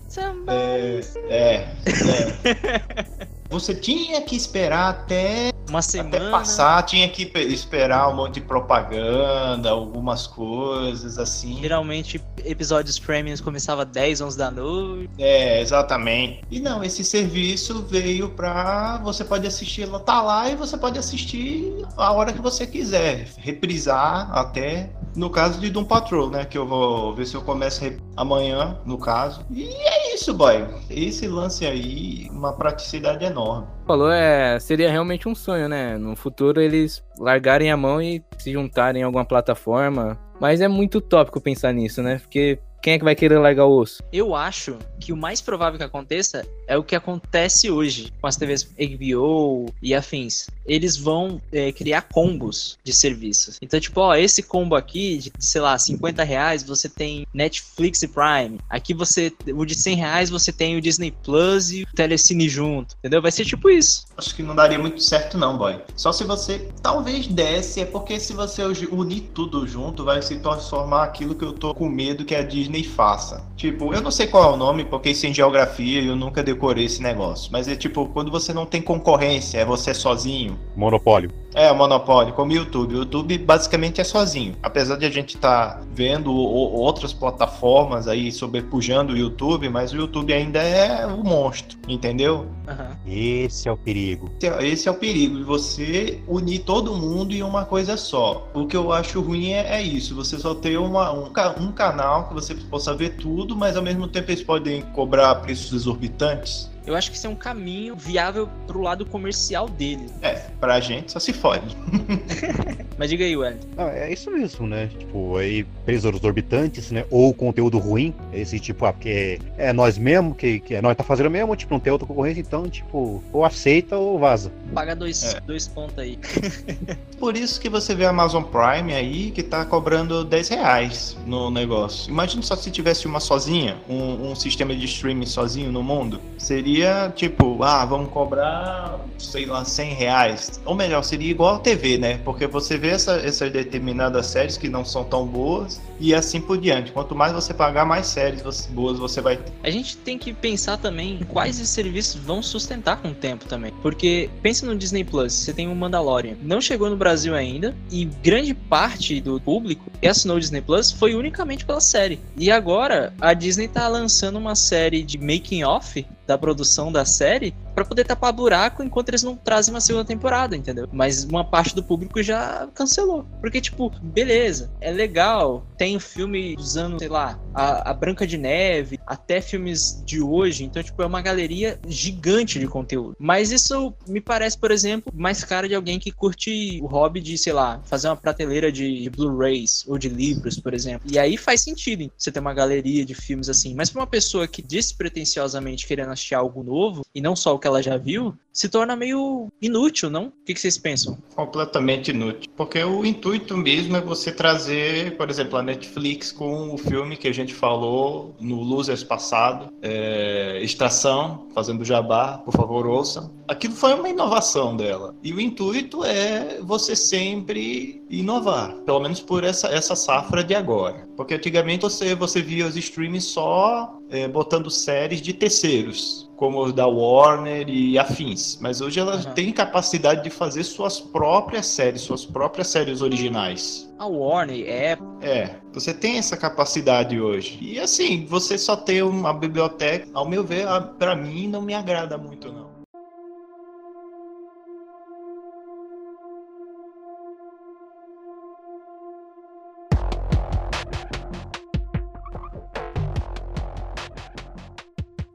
[SPEAKER 3] É, é, é. (laughs) Você tinha que esperar até
[SPEAKER 1] uma semana.
[SPEAKER 3] Até passar, tinha que esperar um monte de propaganda, algumas coisas assim.
[SPEAKER 1] Geralmente, episódios premiums começava 10, 11 da noite.
[SPEAKER 3] É, exatamente. E não, esse serviço veio pra. Você pode assistir, ela tá lá e você pode assistir a hora que você quiser. Reprisar até. No caso de Doom Patrol, né? Que eu vou ver se eu começo amanhã, no caso. E é isso, boy. Esse lance aí, uma praticidade enorme.
[SPEAKER 2] Falou, é. Seria realmente um sonho, né? No futuro eles largarem a mão e se juntarem em alguma plataforma. Mas é muito utópico pensar nisso, né? Porque quem é que vai querer largar o osso?
[SPEAKER 1] Eu acho que o mais provável que aconteça é o que acontece hoje com as TVs HBO e afins. Eles vão é, criar combos de serviços. Então, tipo, ó, esse combo aqui, de, sei lá, 50 reais, você tem Netflix e Prime. Aqui você, o de 100 reais, você tem o Disney Plus e o Telecine junto. Entendeu? Vai ser tipo isso.
[SPEAKER 3] Acho que não daria muito certo, não, boy. Só se você talvez desse, é porque se você unir tudo junto, vai se transformar aquilo que eu tô com medo que a Disney faça. Tipo, eu não sei qual é o nome, porque isso em geografia eu nunca decorei esse negócio. Mas é tipo, quando você não tem concorrência, é você sozinho.
[SPEAKER 4] Monopólio.
[SPEAKER 3] É, o monopólio, como o YouTube. O YouTube basicamente é sozinho. Apesar de a gente estar tá vendo outras plataformas aí sobrepujando o YouTube, mas o YouTube ainda é o monstro, entendeu?
[SPEAKER 4] Uhum. Esse é o perigo.
[SPEAKER 3] Esse é o perigo, de você unir todo mundo em uma coisa só. O que eu acho ruim é, é isso, você só ter uma, um, um canal que você possa ver tudo, mas ao mesmo tempo eles podem cobrar preços exorbitantes.
[SPEAKER 1] Eu acho que isso é um caminho viável pro lado comercial dele.
[SPEAKER 3] É, pra gente só se fode. (laughs)
[SPEAKER 1] Mas diga aí, Wellington.
[SPEAKER 4] Ah, é isso mesmo, né? Tipo, aí presos orbitantes, né? Ou conteúdo ruim. Esse tipo, ah, porque é, é nós mesmo, que, que é nós tá fazendo mesmo, tipo, não tem outra concorrência, então, tipo, ou aceita ou vaza.
[SPEAKER 1] Paga dois, é. dois pontos aí. (laughs)
[SPEAKER 3] Por isso que você vê a Amazon Prime aí que tá cobrando 10 reais no negócio. Imagina só se tivesse uma sozinha, um, um sistema de streaming sozinho no mundo. Seria seria tipo, ah, vamos cobrar, sei lá, 100 reais. Ou melhor, seria igual a TV, né? Porque você vê essa, essas determinadas séries que não são tão boas e assim por diante. Quanto mais você pagar, mais séries boas você vai ter.
[SPEAKER 1] A gente tem que pensar também em quais serviços vão sustentar com o tempo também. Porque pensa no Disney Plus, você tem o Mandalorian. Não chegou no Brasil ainda e grande parte do público que assinou o Disney Plus foi unicamente pela série. E agora a Disney tá lançando uma série de making off da produção da série para poder tapar buraco enquanto eles não trazem uma segunda temporada, entendeu? Mas uma parte do público já cancelou. Porque, tipo, beleza, é legal. Tem o filme usando, sei lá, a, a, Branca de Neve, até filmes de hoje. Então, tipo, é uma galeria gigante de conteúdo. Mas isso me parece, por exemplo, mais cara de alguém que curte o hobby de, sei lá, fazer uma prateleira de, Blu-rays ou de livros, por exemplo. E aí faz sentido você ter uma galeria de filmes assim. Mas pra uma pessoa que despretensiosamente querendo assistir algo novo, e não só o que ela já viu, se torna meio inútil, não? O que, vocês pensam?
[SPEAKER 3] Completamente inútil. Porque o intuito mesmo é você trazer, por exemplo, a Netflix com o filme que a gente falou no Losers passado, é, Extração, fazendo jabá, por favor, ouçam. Aquilo foi uma inovação dela. E o intuito é você sempre inovar, pelo menos por essa, essa safra de agora. Porque antigamente você, você via os streams só é, botando séries de terceiros, como os da Warner e afins. Mas hoje ela uhum. tem capacidade de fazer suas próprias séries, suas próprias séries originais.
[SPEAKER 1] A Warner é.
[SPEAKER 3] É, você tem essa capacidade hoje. E assim, você só ter uma biblioteca, ao meu ver, para mim não me agrada muito, não.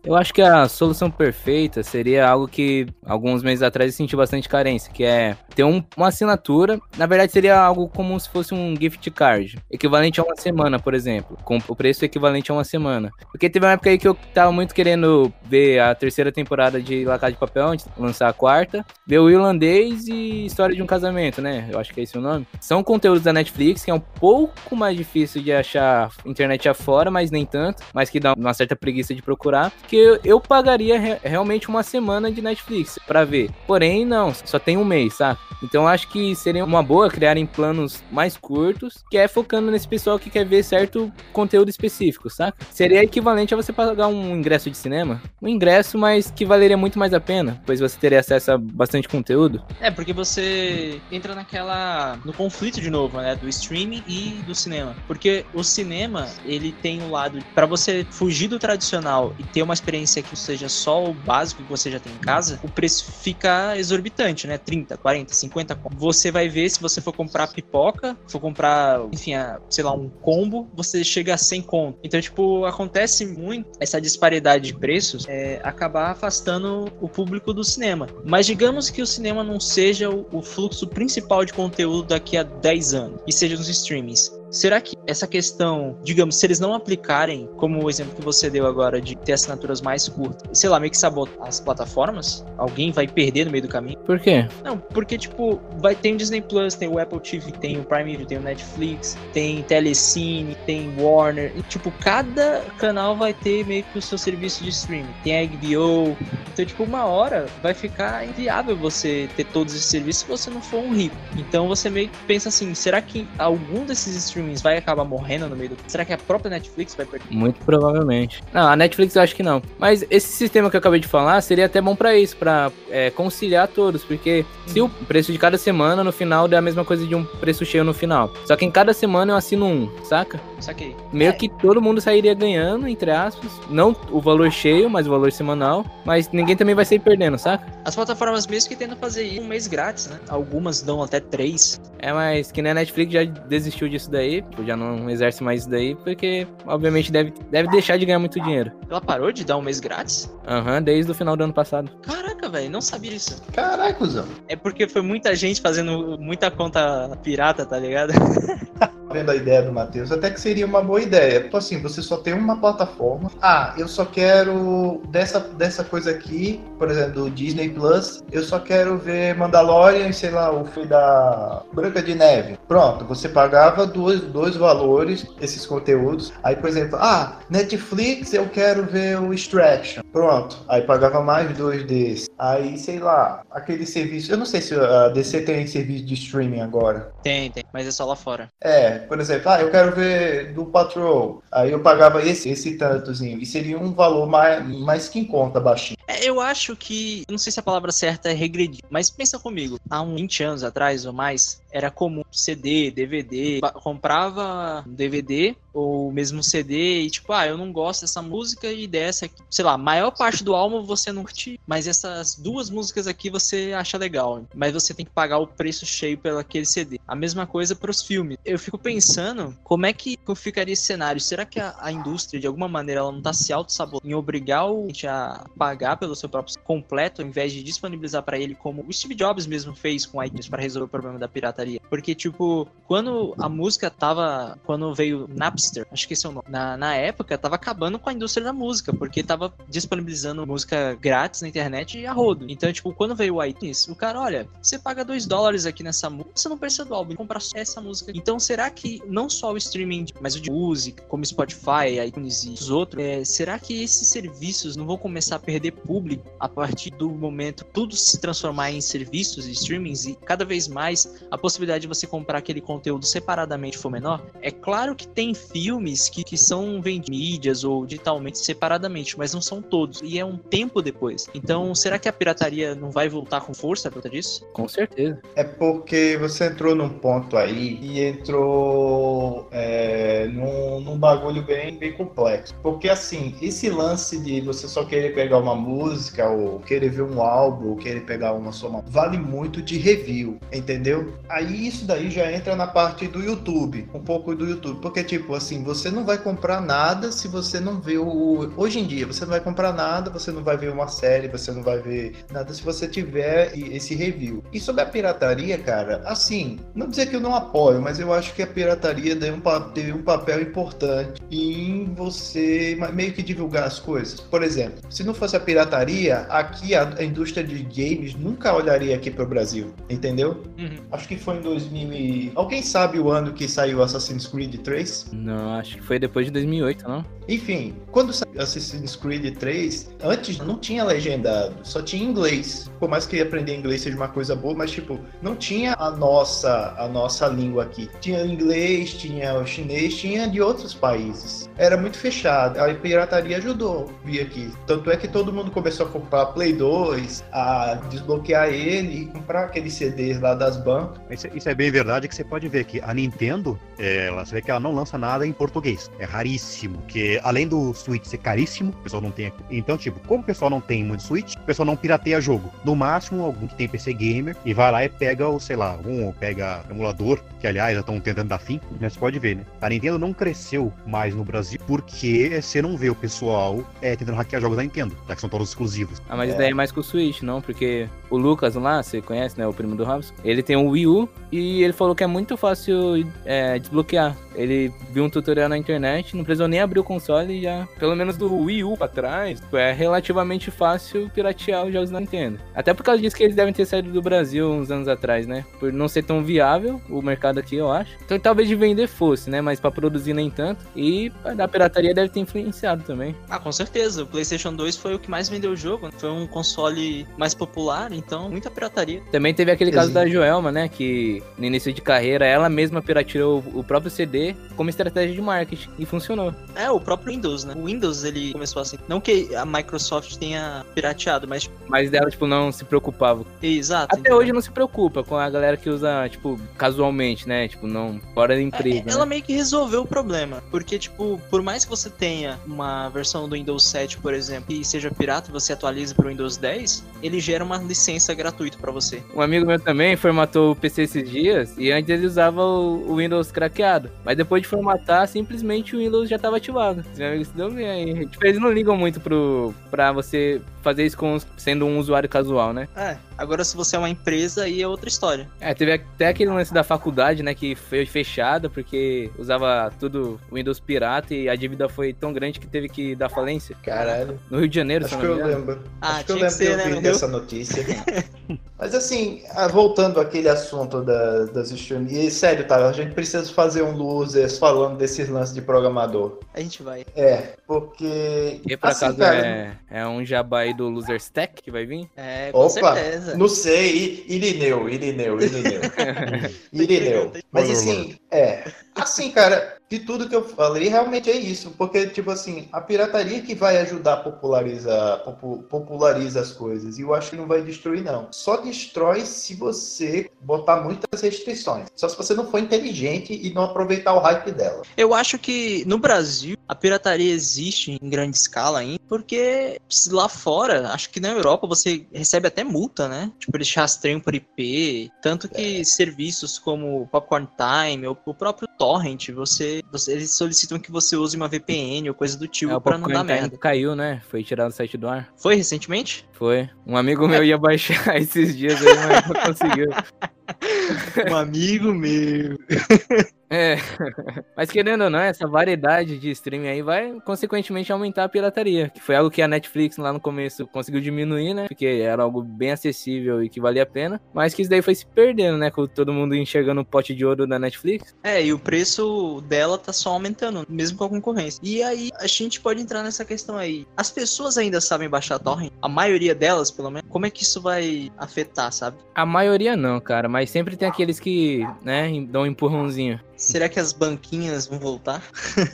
[SPEAKER 2] Eu acho que a solução perfeita seria algo que alguns meses atrás eu senti bastante carência, que é ter um, uma assinatura. Na verdade, seria algo como se fosse um gift card, equivalente a uma semana, por exemplo, com o preço equivalente a uma semana. Porque teve uma época aí que eu tava muito querendo ver a terceira temporada de La Casa de Papel antes de lançar a quarta, ver o irlandês e História de um Casamento, né? Eu acho que é esse o nome. São conteúdos da Netflix que é um pouco mais difícil de achar internet afora, mas nem tanto, mas que dá uma certa preguiça de procurar. Que eu, eu pagaria re realmente uma semana de Netflix para ver. Porém, não, só tem um mês, sabe? Então acho que seria uma boa criarem planos mais curtos, que é focando nesse pessoal que quer ver certo conteúdo específico, saca? Seria equivalente a você pagar um ingresso de cinema. Um ingresso, mas que valeria muito mais a pena, pois você teria acesso a bastante conteúdo.
[SPEAKER 1] É, porque você entra naquela. no conflito de novo, né? Do streaming e do cinema. Porque o cinema, ele tem o um lado. para você fugir do tradicional e ter uma experiência que seja só o básico que você já tem em casa, o preço fica exorbitante, né? 30, 40, 50 Você vai ver se você for comprar pipoca, for comprar, enfim, sei lá, um combo, você chega a 100 conto. Então, tipo, acontece muito essa disparidade de preços é, acabar afastando o público do cinema. Mas digamos que o cinema não seja o, o fluxo principal de conteúdo daqui a 10 anos, e seja nos streamings. Será que essa questão, digamos, se eles não aplicarem, como o exemplo que você deu agora, de ter assinaturas mais curtas, sei lá, meio que sabotar as plataformas, alguém vai perder no meio do caminho?
[SPEAKER 2] Por quê?
[SPEAKER 1] Não, porque, tipo, vai ter o Disney Plus, tem o Apple TV, tem o Prime Video, tem o Netflix, tem Telecine, tem Warner. E, tipo, cada canal vai ter meio que o seu serviço de streaming. Tem a HBO. Então, tipo, uma hora vai ficar inviável você ter todos esses serviços se você não for um rico. Então você meio que pensa assim, será que algum desses streaming streamings vai acabar morrendo no meio do. Será que a própria Netflix vai perder?
[SPEAKER 2] Muito provavelmente. Não, a Netflix eu acho que não. Mas esse sistema que eu acabei de falar seria até bom para isso, para é, conciliar todos, porque se o preço de cada semana no final der a mesma coisa de um preço cheio no final. Só que em cada semana eu assino um, saca?
[SPEAKER 1] Saquei.
[SPEAKER 2] Meio é. que todo mundo sairia ganhando, entre aspas. Não o valor cheio, mas o valor semanal. Mas ninguém também vai sair perdendo, saca?
[SPEAKER 1] As plataformas mesmo que tentam fazer isso um mês grátis, né? Algumas dão até três.
[SPEAKER 2] É, mas que nem a Netflix já desistiu disso daí daí, tipo, já não exerce mais isso daí, porque obviamente deve, deve deixar de ganhar muito dinheiro.
[SPEAKER 1] Ela parou de dar um mês grátis?
[SPEAKER 2] Aham, uhum, desde o final do ano passado.
[SPEAKER 1] Caraca, velho, não sabia disso.
[SPEAKER 3] Caraca, Zão.
[SPEAKER 1] É porque foi muita gente fazendo muita conta pirata, tá ligado? (laughs)
[SPEAKER 3] vendo a ideia do Matheus, até que seria uma boa ideia. Tipo assim, você só tem uma plataforma. Ah, eu só quero dessa, dessa coisa aqui, por exemplo, do Disney Plus, eu só quero ver Mandalorian, sei lá, o filme da Branca de Neve. Pronto, você pagava dois, dois valores, esses conteúdos. Aí, por exemplo, ah, Netflix, eu quero ver o Extraction. Pronto, aí pagava mais dois desses. Aí, sei lá, aquele serviço. Eu não sei se a DC tem serviço de streaming agora.
[SPEAKER 1] Tem, tem, mas é só lá fora.
[SPEAKER 3] É, por exemplo, ah, eu quero ver do Patrol. Aí eu pagava esse, esse tantozinho. E seria um valor mais, mais que em conta, baixinho.
[SPEAKER 1] É, eu acho que. Não sei se a palavra certa é regredir, mas pensa comigo. Há uns 20 anos atrás ou mais, era comum CD, DVD. Comprava um DVD ou mesmo CD e tipo, ah, eu não gosto dessa música e dessa aqui. Sei lá, maior parte do álbum você não curte, mas essas duas músicas aqui você acha legal. Mas você tem que pagar o preço cheio pelo aquele CD. A mesma coisa para os filmes. Eu fico pensando como é que ficaria esse cenário. Será que a, a indústria, de alguma maneira, ela não tá se auto-sabotando em obrigar o gente a pagar pelo seu próprio completo, ao invés de disponibilizar para ele, como o Steve Jobs mesmo fez com iTunes para resolver o problema da pirataria. Porque, tipo, quando a música tava. Quando veio Napster, acho que esse é o nome. Na, na época, tava acabando com a indústria da música, porque tava disponibilizando música grátis na internet e a rodo. Então, tipo, quando veio o iTunes, o cara, olha, você paga 2 dólares aqui nessa música, você não precisa do álbum, comprar só essa música. Então, será que não só o streaming, mas o de música, como Spotify, iTunes e os outros, é, será que esses serviços não vão começar a perder público a partir do momento tudo se transformar em serviços e streamings e cada vez mais a possibilidade de você comprar aquele conteúdo separadamente for menor? É claro que tem filmes que, que são vendidos mídias ou digitalmente separadamente, mas não são todos. E é um tempo depois. Então, será que a pirataria não vai voltar com força por conta disso?
[SPEAKER 2] Com certeza.
[SPEAKER 3] É porque você entrou num ponto aí e entrou é, num, num bagulho bem, bem complexo. Porque assim, esse lance de você só querer pegar uma música ou querer ver um álbum ou querer pegar uma soma vale muito de review, entendeu? Aí isso daí já entra na parte do YouTube, um pouco do YouTube. Porque, tipo, assim, você não vai comprar nada se você não vê o. Hoje em dia, você não vai comprar nada, você não vai ver uma série, você não vai ver nada se você tiver esse review. E sobre a pirataria, cara, assim, não dizer que eu não apoio, mas eu acho que a pirataria teve um, teve um papel importante em você meio que divulgar as coisas. Por exemplo, se não fosse a pirataria, aqui a, a indústria de games nunca olharia aqui para o Brasil, entendeu? Uhum. Acho que foi em 2000 e... Alguém sabe o ano que saiu Assassin's Creed 3?
[SPEAKER 2] Não, acho que foi depois de 2008, não?
[SPEAKER 3] Enfim, quando saiu Assassin's Creed 3, antes não tinha legendado, só tinha inglês. Por mais que aprender inglês seja uma coisa boa, mas tipo, não tinha a nossa a nossa língua aqui. Tinha inglês, tinha o chinês, tinha de outros países. Era muito fechado. A pirataria ajudou vir aqui. Tanto é que todo mundo começou a comprar Play 2, a desbloquear ele e comprar aqueles CDs lá das bancas.
[SPEAKER 4] Isso, isso, é bem verdade que você pode ver que a Nintendo, é, ela, você vê que ela não lança nada em português. É raríssimo, que além do Switch ser caríssimo, o pessoal não tem. Então, tipo, como o pessoal não tem muito Switch, o pessoal não pirateia jogo. No máximo, algum que tem PC gamer e vai lá e pega o, sei lá, um ou pega emulador, que aliás já estão tentando dar fim. Mas você pode ver, né? A Nintendo não cresceu mais no Brasil porque você não vê o pessoal é, tentando hackear jogos da Nintendo, já que são todos exclusivos.
[SPEAKER 2] Ah, mas é. daí é mais com o Switch, não? Porque o Lucas lá, você conhece, né? O primo do Robson, ele tem um Wii U e ele falou que é muito fácil é, desbloquear. Ele viu um tutorial na internet, não precisou nem abrir o console e já, pelo menos do Wii U pra trás, é relativamente fácil piratear os jogos da Nintendo. Até por causa disso que eles devem ter saído do Brasil uns anos atrás, né? Por não ser tão viável o mercado aqui, eu acho. Então talvez de vender fosse, né? Mas pra produzir nem tanto. E a pirataria deve ter influenciado também.
[SPEAKER 1] Ah, com certeza. O PlayStation 2 foi o que mais vendeu o jogo. Né? Foi um console mais popular, então muita pirataria.
[SPEAKER 2] Também teve aquele caso da Joelma, né? Que no início de carreira ela mesma pirateou o próprio CD como estratégia de marketing e funcionou.
[SPEAKER 1] É, o próprio Windows, né? O Windows ele começou assim. Não que a Microsoft tenha pirateado, mas.
[SPEAKER 2] Mas dela, tipo, não se preocupava.
[SPEAKER 1] Exato.
[SPEAKER 2] Até então... hoje não se preocupa com a galera que usa, tipo, casualmente, né? Tipo, não fora da empresa. É,
[SPEAKER 1] ela
[SPEAKER 2] né?
[SPEAKER 1] meio que resolveu o problema. Porque, tipo, por mais que você tenha uma versão do Windows 7, por exemplo, e seja pirata, você atualiza para o Windows 10, ele gera uma licença gratuita para você.
[SPEAKER 2] Um amigo meu também formatou o PC esses dias e antes ele usava o Windows craqueado. Mas depois de formatar, simplesmente o Windows já estava ativado. Meu amigo se deu bem aí. Tipo, eles não ligam muito pro, pra você fazer isso com, sendo um usuário casual, né?
[SPEAKER 1] É. Agora, se você é uma empresa, aí é outra história.
[SPEAKER 2] É, teve até aquele lance da faculdade, né, que foi fechada porque usava tudo Windows pirata e a dívida foi tão grande que teve que dar falência.
[SPEAKER 3] Caralho.
[SPEAKER 2] No Rio de Janeiro,
[SPEAKER 3] Acho que eu lembro.
[SPEAKER 1] Ah,
[SPEAKER 3] Acho que eu lembro
[SPEAKER 1] ser,
[SPEAKER 3] de
[SPEAKER 1] né,
[SPEAKER 3] dessa notícia. (laughs) Mas assim, ah, voltando àquele assunto da, das streams, e sério, tá? A gente precisa fazer um losers falando desses lances de programador.
[SPEAKER 1] A gente vai.
[SPEAKER 3] É, porque.
[SPEAKER 2] E por assim, acaso cara, é, é um jabá aí do Loser Stack que vai vir?
[SPEAKER 1] É, com Opa, certeza.
[SPEAKER 3] Não sei, Irineu, Irineu, Irineu. (laughs) Irineu. Mas assim, é. Assim, cara, de tudo que eu falei, realmente é isso. Porque, tipo assim, a pirataria que vai ajudar a popularizar, populariza as coisas. E eu acho que não vai destruir, não. Só destrói se você botar muitas restrições. Só se você não for inteligente e não aproveitar o hype dela.
[SPEAKER 1] Eu acho que no Brasil a pirataria existe em grande escala ainda, porque lá fora, acho que na Europa você recebe até multa, né? Tipo, eles rastreiam por IP. Tanto que é. serviços como Popcorn Time ou o próprio Torrent, você, você, eles solicitam que você use uma VPN ou coisa do tipo é, pra não dar merda.
[SPEAKER 2] Caiu, né? Foi tirado do site do ar.
[SPEAKER 1] Foi recentemente?
[SPEAKER 2] Foi. Um amigo meu ia baixar (laughs) esses dias aí, mas não conseguiu. (laughs)
[SPEAKER 1] um amigo meu. (laughs)
[SPEAKER 2] É, (laughs) mas querendo ou não, essa variedade de streaming aí vai, consequentemente, aumentar a pirataria, que foi algo que a Netflix lá no começo conseguiu diminuir, né? Porque era algo bem acessível e que valia a pena, mas que isso daí foi se perdendo, né? Com todo mundo enxergando o pote de ouro da Netflix.
[SPEAKER 1] É, e o preço dela tá só aumentando, mesmo com a concorrência. E aí, a gente pode entrar nessa questão aí. As pessoas ainda sabem baixar torrent? A maioria delas, pelo menos? Como é que isso vai afetar, sabe?
[SPEAKER 2] A maioria não, cara, mas sempre tem aqueles que, né, dão um empurrãozinho.
[SPEAKER 1] Será que as banquinhas vão voltar?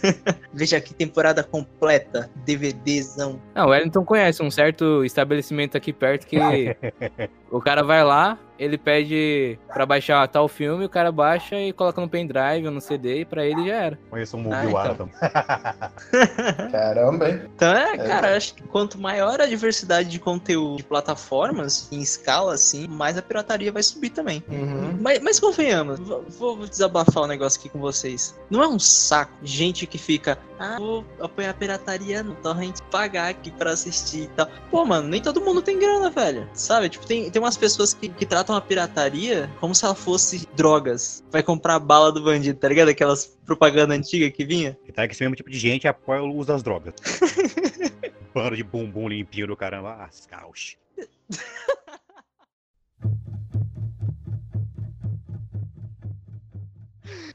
[SPEAKER 1] (laughs) Veja aqui, temporada completa, DVDzão.
[SPEAKER 2] Não, o Wellington conhece um certo estabelecimento aqui perto que (laughs) o cara vai lá, ele pede pra baixar tal filme, o cara baixa e coloca no pendrive ou no CD e pra ele já era.
[SPEAKER 4] Conheço um
[SPEAKER 1] Ah,
[SPEAKER 4] Mugiwara
[SPEAKER 1] então.
[SPEAKER 4] também. (laughs) (laughs)
[SPEAKER 3] Caramba, hein?
[SPEAKER 1] Então é, cara, acho que quanto maior a diversidade de conteúdo de plataformas, em escala, assim, mais a pirataria vai subir também.
[SPEAKER 3] Uhum.
[SPEAKER 1] Mas, mas convenhamos, vou, vou desabafar um negócio aqui com vocês. Não é um saco gente que fica, ah, vou apoiar a pirataria no torrent, pagar aqui pra assistir e tal. Pô, mano, nem todo mundo tem grana, velho. Sabe? Tipo, tem, tem umas pessoas que, que tratam a pirataria como se ela fosse drogas. Vai comprar a bala do bandido, tá ligado? Aquelas propaganda antiga que vinha.
[SPEAKER 4] Tá que esse mesmo tipo de gente apoia o uso das drogas. (laughs) Pano de bumbum limpinho do caramba. Ah, scouch. (laughs)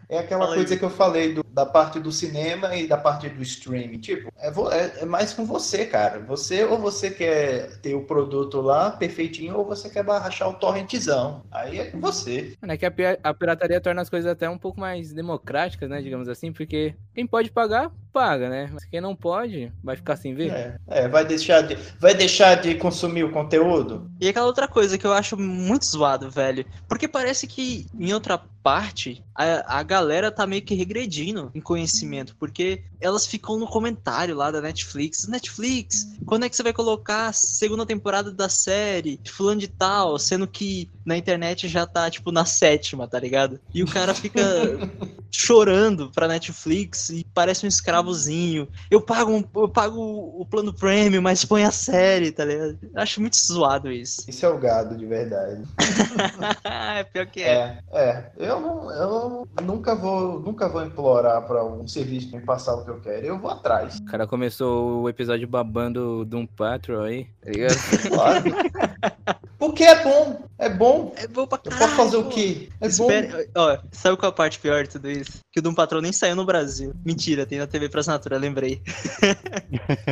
[SPEAKER 3] É aquela
[SPEAKER 1] Fala aí,
[SPEAKER 3] coisa que eu falei do- da parte do cinema e da parte do streaming. Tipo, é, é- é mais com você, cara. Você ou você quer ter o produto lá perfeitinho ou você quer baixar o torrentzão. Aí é com você.
[SPEAKER 2] Mano, é que a, a pirataria torna as coisas até um pouco mais democráticas, né? Digamos assim, porque quem pode pagar, paga, né? Mas quem não pode, vai ficar sem ver.
[SPEAKER 3] É, é, vai deixar de vai deixar de consumir o conteúdo?
[SPEAKER 1] E aquela outra coisa que eu acho muito zoado, velho. Porque parece que em outra parte a, a galera tá meio que regredindo em conhecimento. Porque elas ficam no comentário lá da Netflix. Netflix, quando é que você vai colocar a segunda temporada da série? de Fulano de tal, sendo que na internet já tá, tipo, na sétima, tá ligado? E o cara fica (laughs) chorando pra Netflix e parece um escravozinho. Eu pago, um- eu pago o plano premium, mas põe a série, tá ligado? Eu acho muito zoado isso.
[SPEAKER 3] Isso é o gado de verdade. (laughs)
[SPEAKER 1] é pior que é.
[SPEAKER 3] É, é. Eu, não, eu nunca vou nunca vou implorar para um serviço me passar o que eu quero. Eu vou atrás.
[SPEAKER 2] O cara começou o episódio babando Doom Patrol aí, tá ligado?
[SPEAKER 3] Claro. Porque é bom. É bom.
[SPEAKER 1] É bom pra
[SPEAKER 3] Eu
[SPEAKER 1] caralho.
[SPEAKER 3] posso fazer o quê? É bom.
[SPEAKER 1] Espere- Ó, sabe qual é a parte pior de tudo isso? Que o Doom Patrol nem saiu no Brasil. Mentira, tem na TV pra assinatura, lembrei.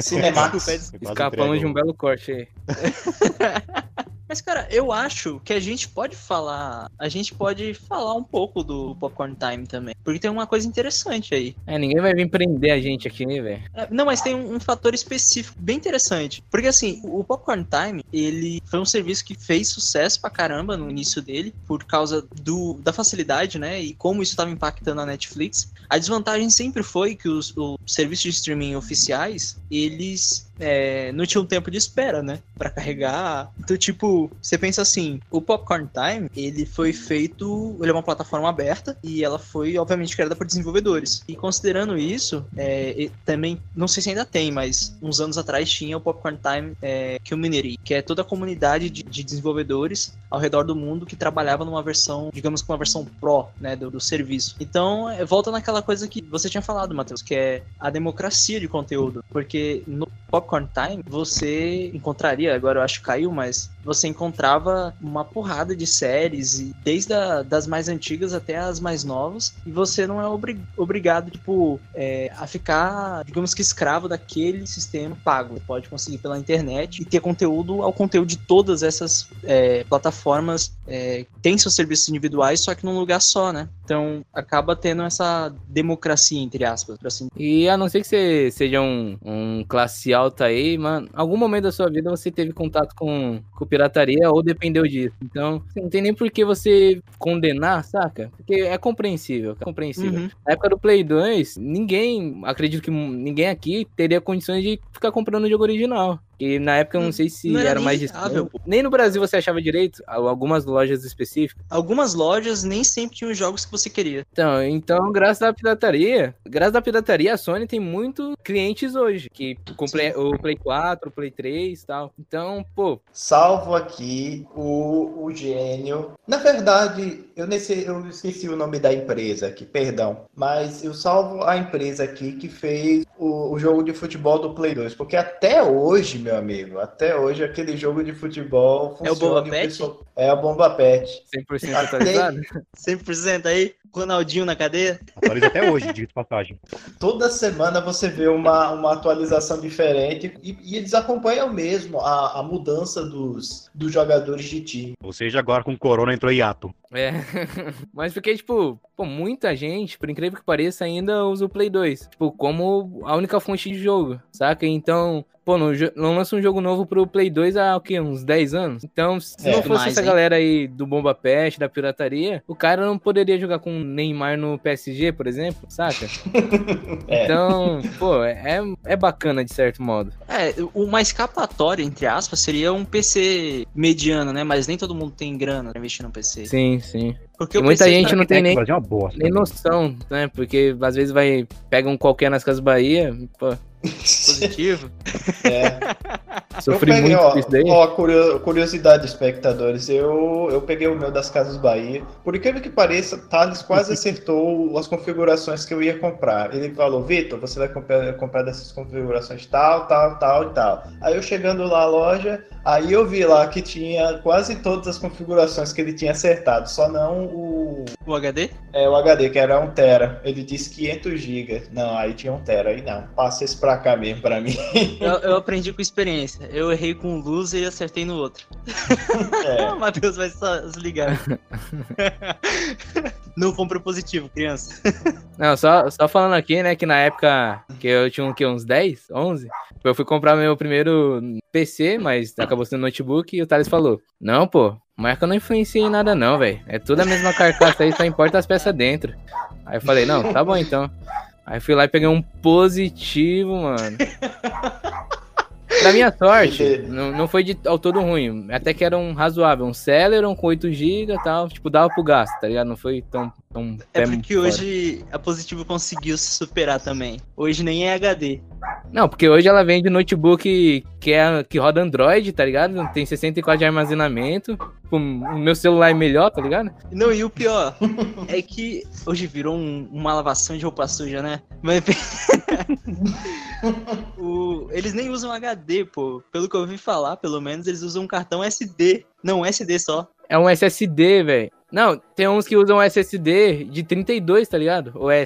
[SPEAKER 3] Cinemax. (laughs)
[SPEAKER 4] Quase
[SPEAKER 2] Escapamos de um belo corte aí. (laughs)
[SPEAKER 1] Mas, cara, eu acho que a gente pode falar. A gente pode falar um pouco do Popcorn Time também. Porque tem uma coisa interessante aí.
[SPEAKER 2] É, ninguém vai vir prender a gente aqui, né, velho?
[SPEAKER 1] É, Não, mas tem um, um fator específico bem interessante. Porque assim, o Popcorn Time, ele foi um serviço que fez sucesso pra caramba no início dele, por causa do, da facilidade, né? E como isso estava impactando a Netflix. A desvantagem sempre foi que os, os serviços de streaming oficiais, eles é, não tinham tempo de espera, né? Pra carregar. Então, tipo, você pensa assim, o Popcorn Time, ele foi feito. Ele é uma plataforma aberta e ela foi, obviamente, criada por desenvolvedores. E considerando isso, é, também, não sei se ainda tem, mas uns anos atrás tinha o Popcorn Time é, Community, que é toda a comunidade de, de desenvolvedores ao redor do mundo que trabalhava numa versão, digamos que uma versão pro, né, do, do serviço. Então, é, volta naquela coisa que você tinha falado, Matheus, que é a democracia de conteúdo, porque no Popcorn Time você encontraria, agora eu acho que caiu, mas você encontrava uma porrada de séries, e desde a, das mais antigas até as mais novas, e você não é obri- obrigado, tipo, é, a ficar, digamos que escravo daquele sistema pago. Você pode conseguir pela internet e ter conteúdo ao conteúdo de todas essas é, plataformas. É, tem seus serviços individuais, só que num lugar só, né? Então acaba tendo essa democracia, entre aspas, assim
[SPEAKER 2] E a não ser que você seja um, um classe alta aí, mano, algum momento da sua vida você teve contato com, com pirataria ou dependeu disso. Então, assim, não tem nem por que você condenar, saca? Porque é compreensível, é compreensível.
[SPEAKER 1] Uhum.
[SPEAKER 2] Na época do Play 2, ninguém, acredito que ninguém aqui teria condições de ficar comprando o jogo original. E na época eu não sei se
[SPEAKER 1] Não era
[SPEAKER 2] era, mais
[SPEAKER 1] pô.
[SPEAKER 2] Nem no Brasil você achava direito, algumas lojas específicas.
[SPEAKER 1] Algumas lojas nem sempre tinham os jogos que você queria.
[SPEAKER 2] Então, então, graças à pirataria, graças à pirataria, a Sony tem muito clientes hoje, que Play, o Play 4, o Play 3 e tal. Então, pô,
[SPEAKER 3] Salvo aqui o, o gênio. Na verdade, eu, nem sei, eu esqueci o nome da empresa aqui, perdão. Mas eu salvo a empresa aqui que fez o, o jogo de futebol do Play 2. Porque até hoje, meu amigo, até hoje aquele jogo de futebol funciona.
[SPEAKER 1] É o Bomba Pet?
[SPEAKER 3] pessoal- É a Bomba Pet.
[SPEAKER 2] 100%
[SPEAKER 3] Até-
[SPEAKER 2] atualizado.
[SPEAKER 1] 100% aí, Ronaldinho na cadeia.
[SPEAKER 4] Atualiza até hoje, diga de passagem. (laughs)
[SPEAKER 3] Toda semana você vê uma, uma atualização diferente e, e eles acompanham mesmo a, a mudança dos, dos jogadores de time.
[SPEAKER 4] Ou seja, agora com o Corona entrou em hiato.
[SPEAKER 2] É. (laughs) Mas porque, tipo, pô, muita gente, por incrível que pareça, ainda usa o Play 2. Tipo, como a única fonte de jogo, saca? Então, pô, não, não lança um jogo novo pro Play 2 há o quê? Uns 10 anos? Então, se
[SPEAKER 3] É,
[SPEAKER 2] não fosse
[SPEAKER 1] mais,
[SPEAKER 2] essa
[SPEAKER 1] hein?
[SPEAKER 2] galera aí do Bomba Pet, da pirataria, o cara não poderia jogar com Neymar no PSG, por exemplo, saca? (laughs)
[SPEAKER 3] É.
[SPEAKER 2] Então, pô, é, é bacana de certo modo.
[SPEAKER 1] É, uma escapatória, entre aspas, seria um PC mediano, né? Mas nem todo mundo tem grana pra investir num PC.
[SPEAKER 2] Sim, sim.
[SPEAKER 1] Porque
[SPEAKER 2] E
[SPEAKER 1] o
[SPEAKER 2] muita
[SPEAKER 1] PC
[SPEAKER 2] gente não tem nem,
[SPEAKER 4] O Brasil é uma bosta.
[SPEAKER 2] nem noção, né? Porque às vezes vai, pega um qualquer nas Casas Bahia, pô,
[SPEAKER 1] positivo.
[SPEAKER 3] É. (laughs)
[SPEAKER 2] sofri
[SPEAKER 3] eu peguei,
[SPEAKER 2] muito
[SPEAKER 3] ó,
[SPEAKER 2] com isso daí.
[SPEAKER 3] ó, curio- curiosidade, espectadores. Eu, eu peguei o meu das Casas Bahia. Por incrível que pareça, Thales quase (laughs) acertou as configurações que eu ia comprar. Ele falou, Vitor, você vai comprar, comprar dessas configurações tal, tal, tal e tal. Aí eu chegando lá na loja, aí eu vi lá que tinha quase todas as configurações que ele tinha acertado, só não o,
[SPEAKER 1] O HD?
[SPEAKER 3] é, o HD, que era 1 tera. Ele disse 500 GB. Não, aí tinha 1 tera. Aí não, passa esse pra mesmo pra mim. (laughs)
[SPEAKER 1] Eu, eu aprendi com experiência. Eu errei com um loser e acertei no outro.
[SPEAKER 3] É. (laughs)
[SPEAKER 1] O Matheus vai só se ligar. (laughs) Não compra positivo, criança.
[SPEAKER 2] Não, só, só falando aqui, né, que na época que eu tinha um, que, uns 10, 11, eu fui comprar meu primeiro PC, mas acabou sendo notebook, e o Thales falou, não, pô, marca não influencia em nada não, velho, é tudo a mesma carcaça aí, só importa as peças dentro. Aí eu falei, não, tá bom então. Aí fui lá e peguei um positivo, mano. (laughs) Pra minha sorte, não, não foi de, ao todo ruim. Até que era um razoável. Um Celeron com 8GB e tal. Tipo, dava pro gasto, tá ligado? Não foi tão. Tão
[SPEAKER 1] É porque
[SPEAKER 2] fora.
[SPEAKER 1] hoje a Positivo conseguiu se superar também. Hoje nem é HD.
[SPEAKER 2] Não, porque hoje ela vende notebook que, é, que roda Android, tá ligado? Tem 64 de armazenamento. O meu celular é melhor, tá ligado?
[SPEAKER 1] Não, e o pior (laughs) é que hoje virou um- uma lavação de roupa suja, né? Mas (laughs) o- eles nem usam HD, pô. Pelo que eu ouvi falar, pelo menos, eles usam um cartão SD. Não, SD só.
[SPEAKER 2] É um SSD, velho. Não, tem uns que usam SSD de 32, tá ligado? Ou é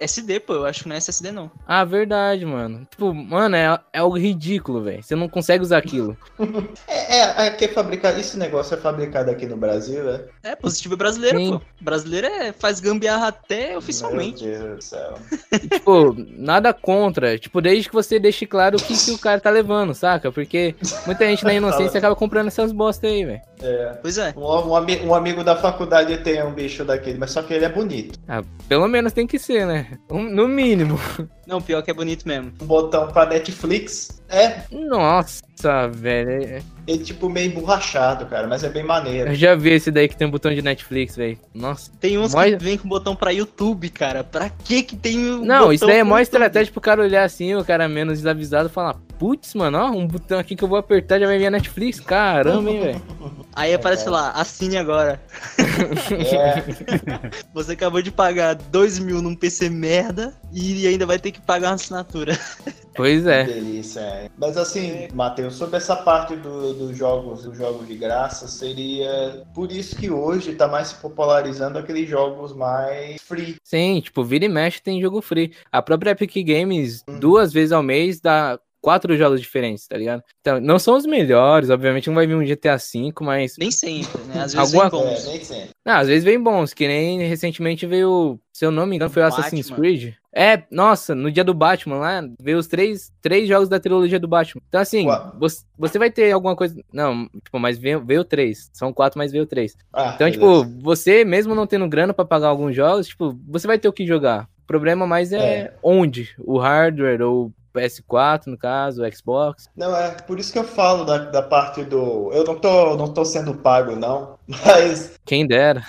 [SPEAKER 2] SD?
[SPEAKER 1] Pô, eu acho que não é SSD, não.
[SPEAKER 2] Ah, verdade, mano. Tipo, mano, é, é algo ridículo, velho. Você não consegue usar aquilo. (laughs)
[SPEAKER 3] É, é, é que é fabricado, esse negócio é fabricado aqui no Brasil, né?
[SPEAKER 1] É, positivo é brasileiro,
[SPEAKER 2] Sim.
[SPEAKER 1] pô. Brasileiro é, faz gambiarra até oficialmente.
[SPEAKER 3] Meu Deus do céu.
[SPEAKER 2] E, tipo, nada contra. Tipo, desde que você deixe claro o que, que o cara tá levando, saca? Porque muita gente na (laughs) inocência acaba comprando essas bosta aí, velho.
[SPEAKER 1] Pois é.
[SPEAKER 3] Um, um um amigo da faculdade tem um bicho daquele, mas só que ele é bonito.
[SPEAKER 2] Ah, pelo menos tem que ser, né? (laughs) Um- No mínimo.
[SPEAKER 1] Não, pior que é bonito mesmo.
[SPEAKER 3] Um botão pra Netflix. É,
[SPEAKER 2] Nossa, velho. é-
[SPEAKER 3] ele tipo meio emborrachado, cara, mas é bem maneiro.
[SPEAKER 2] Eu já vi esse daí que tem um botão de Netflix, velho. Nossa.
[SPEAKER 1] Tem uns
[SPEAKER 2] Mas-
[SPEAKER 1] que vem com botão pra YouTube, cara. Pra que que tem um
[SPEAKER 2] Não,
[SPEAKER 1] botão
[SPEAKER 2] isso daí é mó estratégia pro cara olhar assim, o cara menos desavisado falar, putz, mano, ó, um botão aqui que eu vou apertar já vai vir a Netflix. Caramba, hein, velho. (laughs)
[SPEAKER 1] Aí aparece lá, assine agora.
[SPEAKER 3] É, (laughs) (laughs)
[SPEAKER 1] Você acabou de pagar 2 mil num PC merda e ainda vai ter que pagar uma assinatura.
[SPEAKER 2] Pois
[SPEAKER 3] que
[SPEAKER 2] é.
[SPEAKER 3] delícia. é. Mas assim, Matheus, sobre essa parte do- dos jogos, dos jogos de graça, seria por isso que hoje tá mais se popularizando aqueles jogos mais free.
[SPEAKER 2] Sim, tipo, vira e mexe tem jogo free. A própria Epic Games,
[SPEAKER 3] Uhum.
[SPEAKER 2] duas vezes ao mês, dá quatro jogos diferentes, tá ligado? Então, não são os melhores, obviamente não vai vir um GTA V, mas.
[SPEAKER 1] Nem sempre, né? Às (laughs) vezes
[SPEAKER 2] Alguma-
[SPEAKER 1] vem
[SPEAKER 3] É,
[SPEAKER 1] bons.
[SPEAKER 3] nem sempre.
[SPEAKER 2] Não, às vezes vem bons, que nem recentemente veio, se eu não me engano, foi o Assassin's
[SPEAKER 1] Batman.
[SPEAKER 2] Creed. É, nossa, no dia do Batman lá, veio os três, três jogos da trilogia do Batman. Então, assim, você, você vai ter alguma coisa. Não, tipo, mas veio, veio três. São quatro, mas veio três.
[SPEAKER 3] Ah,
[SPEAKER 2] Então,
[SPEAKER 3] beleza.
[SPEAKER 2] tipo, você mesmo não tendo grana pra pagar alguns jogos, tipo, você vai ter o que jogar. O problema mais é,
[SPEAKER 3] É.
[SPEAKER 2] onde, o hardware ou PS4, no caso, o Xbox.
[SPEAKER 3] Não, é por isso que eu falo da, da parte do. Eu não tô, não tô sendo pago, não. (laughs) Mas.
[SPEAKER 2] Quem dera.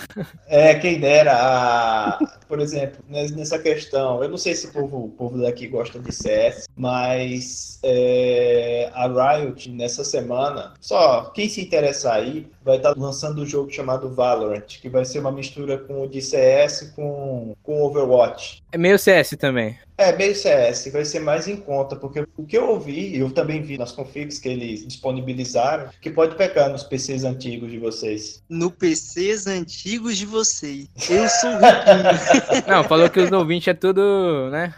[SPEAKER 3] É, quem dera. A, por exemplo, nessa questão, eu não sei se o povo, o povo daqui gosta de CS, mas é, a Riot, nessa semana, só quem se interessar aí, vai estar lançando um jogo chamado Valorant, que vai ser uma mistura com o de CS com, com Overwatch.
[SPEAKER 2] É meio CS também.
[SPEAKER 3] É, meio CS, vai ser mais em conta, porque o que eu ouvi, eu também vi nas configs que eles disponibilizaram, que pode pegar nos PCs antigos de vocês.
[SPEAKER 1] No PCs antigos de vocês. Eu sou riquinho. (laughs)
[SPEAKER 2] Não, falou que os ouvintes é tudo, né?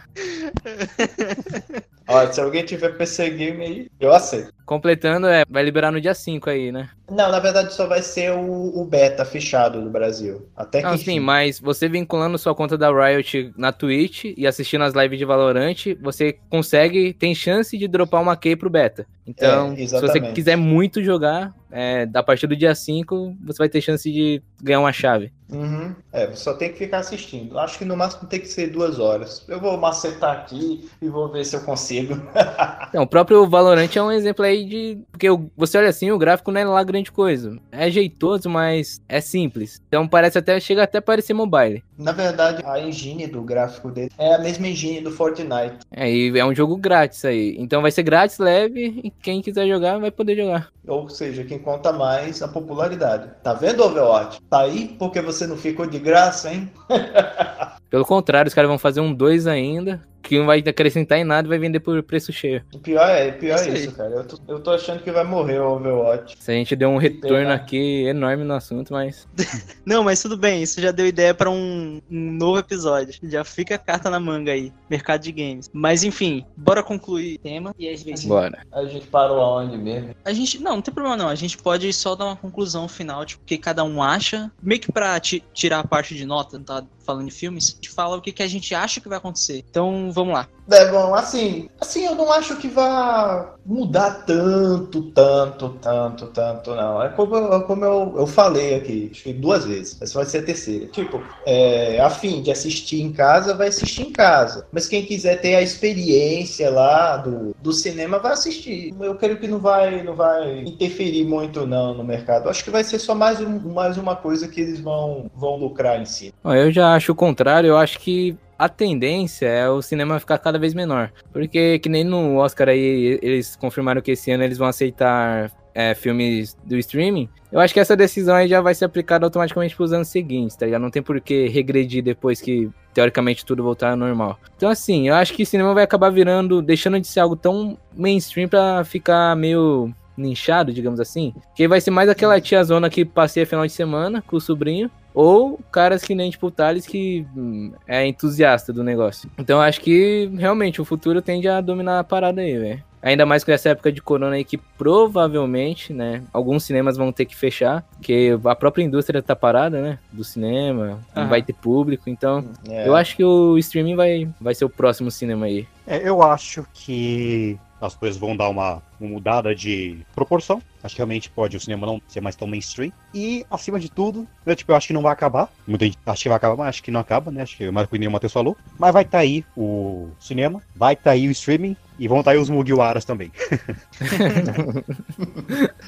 [SPEAKER 2] (laughs)
[SPEAKER 3] Olha, se alguém tiver PC Game aí, eu aceito.
[SPEAKER 2] Completando, é, vai liberar no dia 5 aí, né?
[SPEAKER 3] Não, na verdade só vai ser o, o beta fechado do Brasil. Até que
[SPEAKER 2] Não, sim, mas você vinculando sua conta da Riot na Twitch e assistindo as lives de Valorant, você consegue, tem chance de dropar uma key pro beta. Então,
[SPEAKER 3] É,
[SPEAKER 2] se você quiser muito jogar, é, a partir do dia 5, você vai ter chance de ganhar uma chave.
[SPEAKER 3] Uhum. É, você só tem que ficar assistindo. Acho que no máximo tem que ser duas horas. Eu vou macetar aqui e vou ver se eu consigo. (laughs)
[SPEAKER 2] Então, o próprio Valorant é um exemplo aí de. Porque você olha assim, o gráfico não é lá grande coisa. É jeitoso, mas é simples. Então parece até. Chega até a parecer mobile.
[SPEAKER 3] Na verdade, a engine do gráfico dele é a mesma engine do Fortnite.
[SPEAKER 2] É, e é um jogo grátis aí. Então vai ser grátis, leve, e quem quiser jogar vai poder jogar.
[SPEAKER 3] Ou seja, quem conta mais a popularidade. Tá vendo, Overwatch? Tá aí porque você não ficou de graça, hein? (laughs)
[SPEAKER 2] Pelo contrário, os caras vão fazer um 2 ainda, que não vai acrescentar em nada e vai vender por preço cheio.
[SPEAKER 3] O pior é, pior
[SPEAKER 1] Isso
[SPEAKER 3] é
[SPEAKER 1] aí.
[SPEAKER 3] isso, cara. Eu tô, eu tô achando que vai morrer o Overwatch.
[SPEAKER 2] Se a gente deu um retorno aqui enorme no assunto, mas. (laughs)
[SPEAKER 1] Não, mas tudo bem, isso já deu ideia pra um, um novo episódio. Já fica a carta na manga aí, mercado de games. Mas enfim, bora concluir o tema e às vezes
[SPEAKER 2] Bora.
[SPEAKER 3] A gente parou aonde mesmo?
[SPEAKER 1] a gente não, não tem problema não. A gente pode só dar uma conclusão final, tipo, o que cada um acha, meio que pra ti- tirar a parte de nota, não tá falando de filmes, a gente fala o que, que a gente acha que vai acontecer. Então, vamos lá.
[SPEAKER 3] É bom, assim, assim, eu não acho que vá mudar tanto, tanto, tanto, tanto, não. É como, eu- como eu, eu falei aqui, acho que duas vezes. Essa vai ser a terceira. Tipo, é, a fim de assistir em casa, vai assistir em casa. Mas quem quiser ter a experiência lá do, do cinema, vai assistir. Eu creio que não vai, não vai interferir muito, não, no mercado. Acho que vai ser só mais, um, mais uma coisa que eles vão, vão lucrar em si.
[SPEAKER 2] Eu já acho o contrário, eu acho que a tendência é o cinema ficar cada vez menor. Porque, que nem no Oscar aí, eles confirmaram que esse ano eles vão aceitar é, filmes do streaming. Eu acho que essa decisão aí já vai ser aplicada automaticamente pros anos seguintes, tá ligado? Não tem por que regredir depois que, teoricamente, tudo voltar ao normal. Então, assim, eu acho que o cinema vai acabar virando, deixando de ser algo tão mainstream pra ficar meio nichado, digamos assim. Que vai ser mais aquela tiazona que passeia final de semana com o sobrinho. Ou caras que nem, tipo, o Thales, que hum, é entusiasta do negócio. Então eu acho que realmente o futuro tende a dominar a parada aí, velho. Ainda mais com essa época de corona aí que provavelmente, né, alguns cinemas vão ter que fechar, porque a própria indústria tá parada, né, do cinema, não vai ter público, então
[SPEAKER 3] É.
[SPEAKER 2] eu acho que o streaming vai, vai ser o próximo cinema aí.
[SPEAKER 4] É, eu acho que as coisas vão dar uma, uma mudada de proporção. Acho que realmente pode o cinema não ser mais tão mainstream. E, acima de tudo, eu, tipo, eu acho que não vai acabar. Muita gente acha que vai acabar, mas acho que não acaba, né? Acho que mais que nem o Matheus falou. Mas vai estar aí o cinema, vai estar aí o streaming e vão estar aí os Mugiwaras também. (laughs)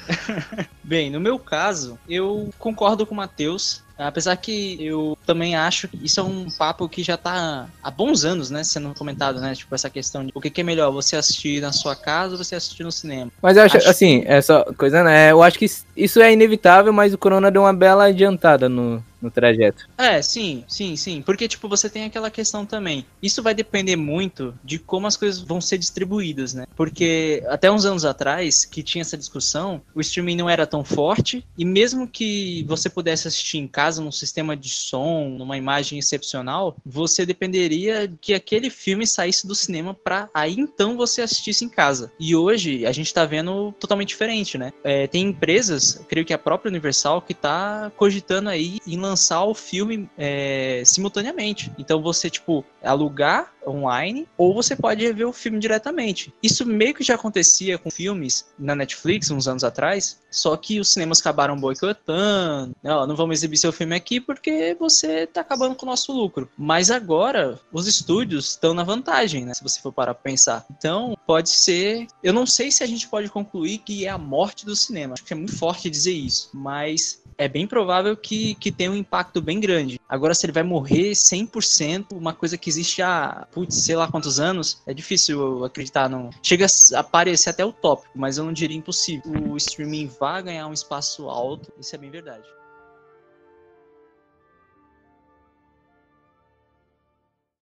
[SPEAKER 4] (laughs)
[SPEAKER 1] Bem, no meu caso, eu concordo com o Matheus. Apesar que eu também acho que isso é um papo que já tá há bons anos, né, sendo comentado, né? Tipo, essa questão de o que, é melhor, você assistir na sua casa ou você assistir no cinema.
[SPEAKER 2] Mas eu acho,
[SPEAKER 1] Acho-
[SPEAKER 2] assim, essa coisa, né? Eu acho que isso é inevitável, mas o Corona deu uma bela adiantada no, no trajeto.
[SPEAKER 1] É, sim, sim, sim. Porque, tipo, você tem aquela questão também. Isso vai depender muito de como as coisas vão ser distribuídas, né? Porque até uns anos atrás, que tinha essa discussão, o streaming não era tão forte. E mesmo que você pudesse assistir em casa num sistema de som, numa imagem excepcional, você dependeria que aquele filme saísse do cinema pra aí então você assistisse em casa. E hoje a gente tá vendo totalmente diferente, né? É, tem empresas, creio que a própria Universal, que tá cogitando aí em lançar lançar o filme é, simultaneamente. Então você, tipo, alugar online ou você pode ver o filme diretamente. Isso meio que já acontecia com filmes na Netflix uns anos atrás, só que os cinemas acabaram boicotando. Não, não vamos exibir seu filme aqui porque você tá acabando com o nosso lucro. Mas agora os estúdios estão na vantagem, né? Se você for parar pra pensar. Então, pode ser. Eu não sei se a gente pode concluir que é a morte do cinema. Acho que é muito forte dizer isso. Mas é bem provável que, que tenha um impacto bem grande. Agora, se ele vai morrer 100%, uma coisa que existe há, putz, sei lá quantos anos, é difícil acreditar. Não. Chega a parecer até utópico, mas eu não diria impossível. O streaming vai ganhar um espaço alto, isso é bem verdade.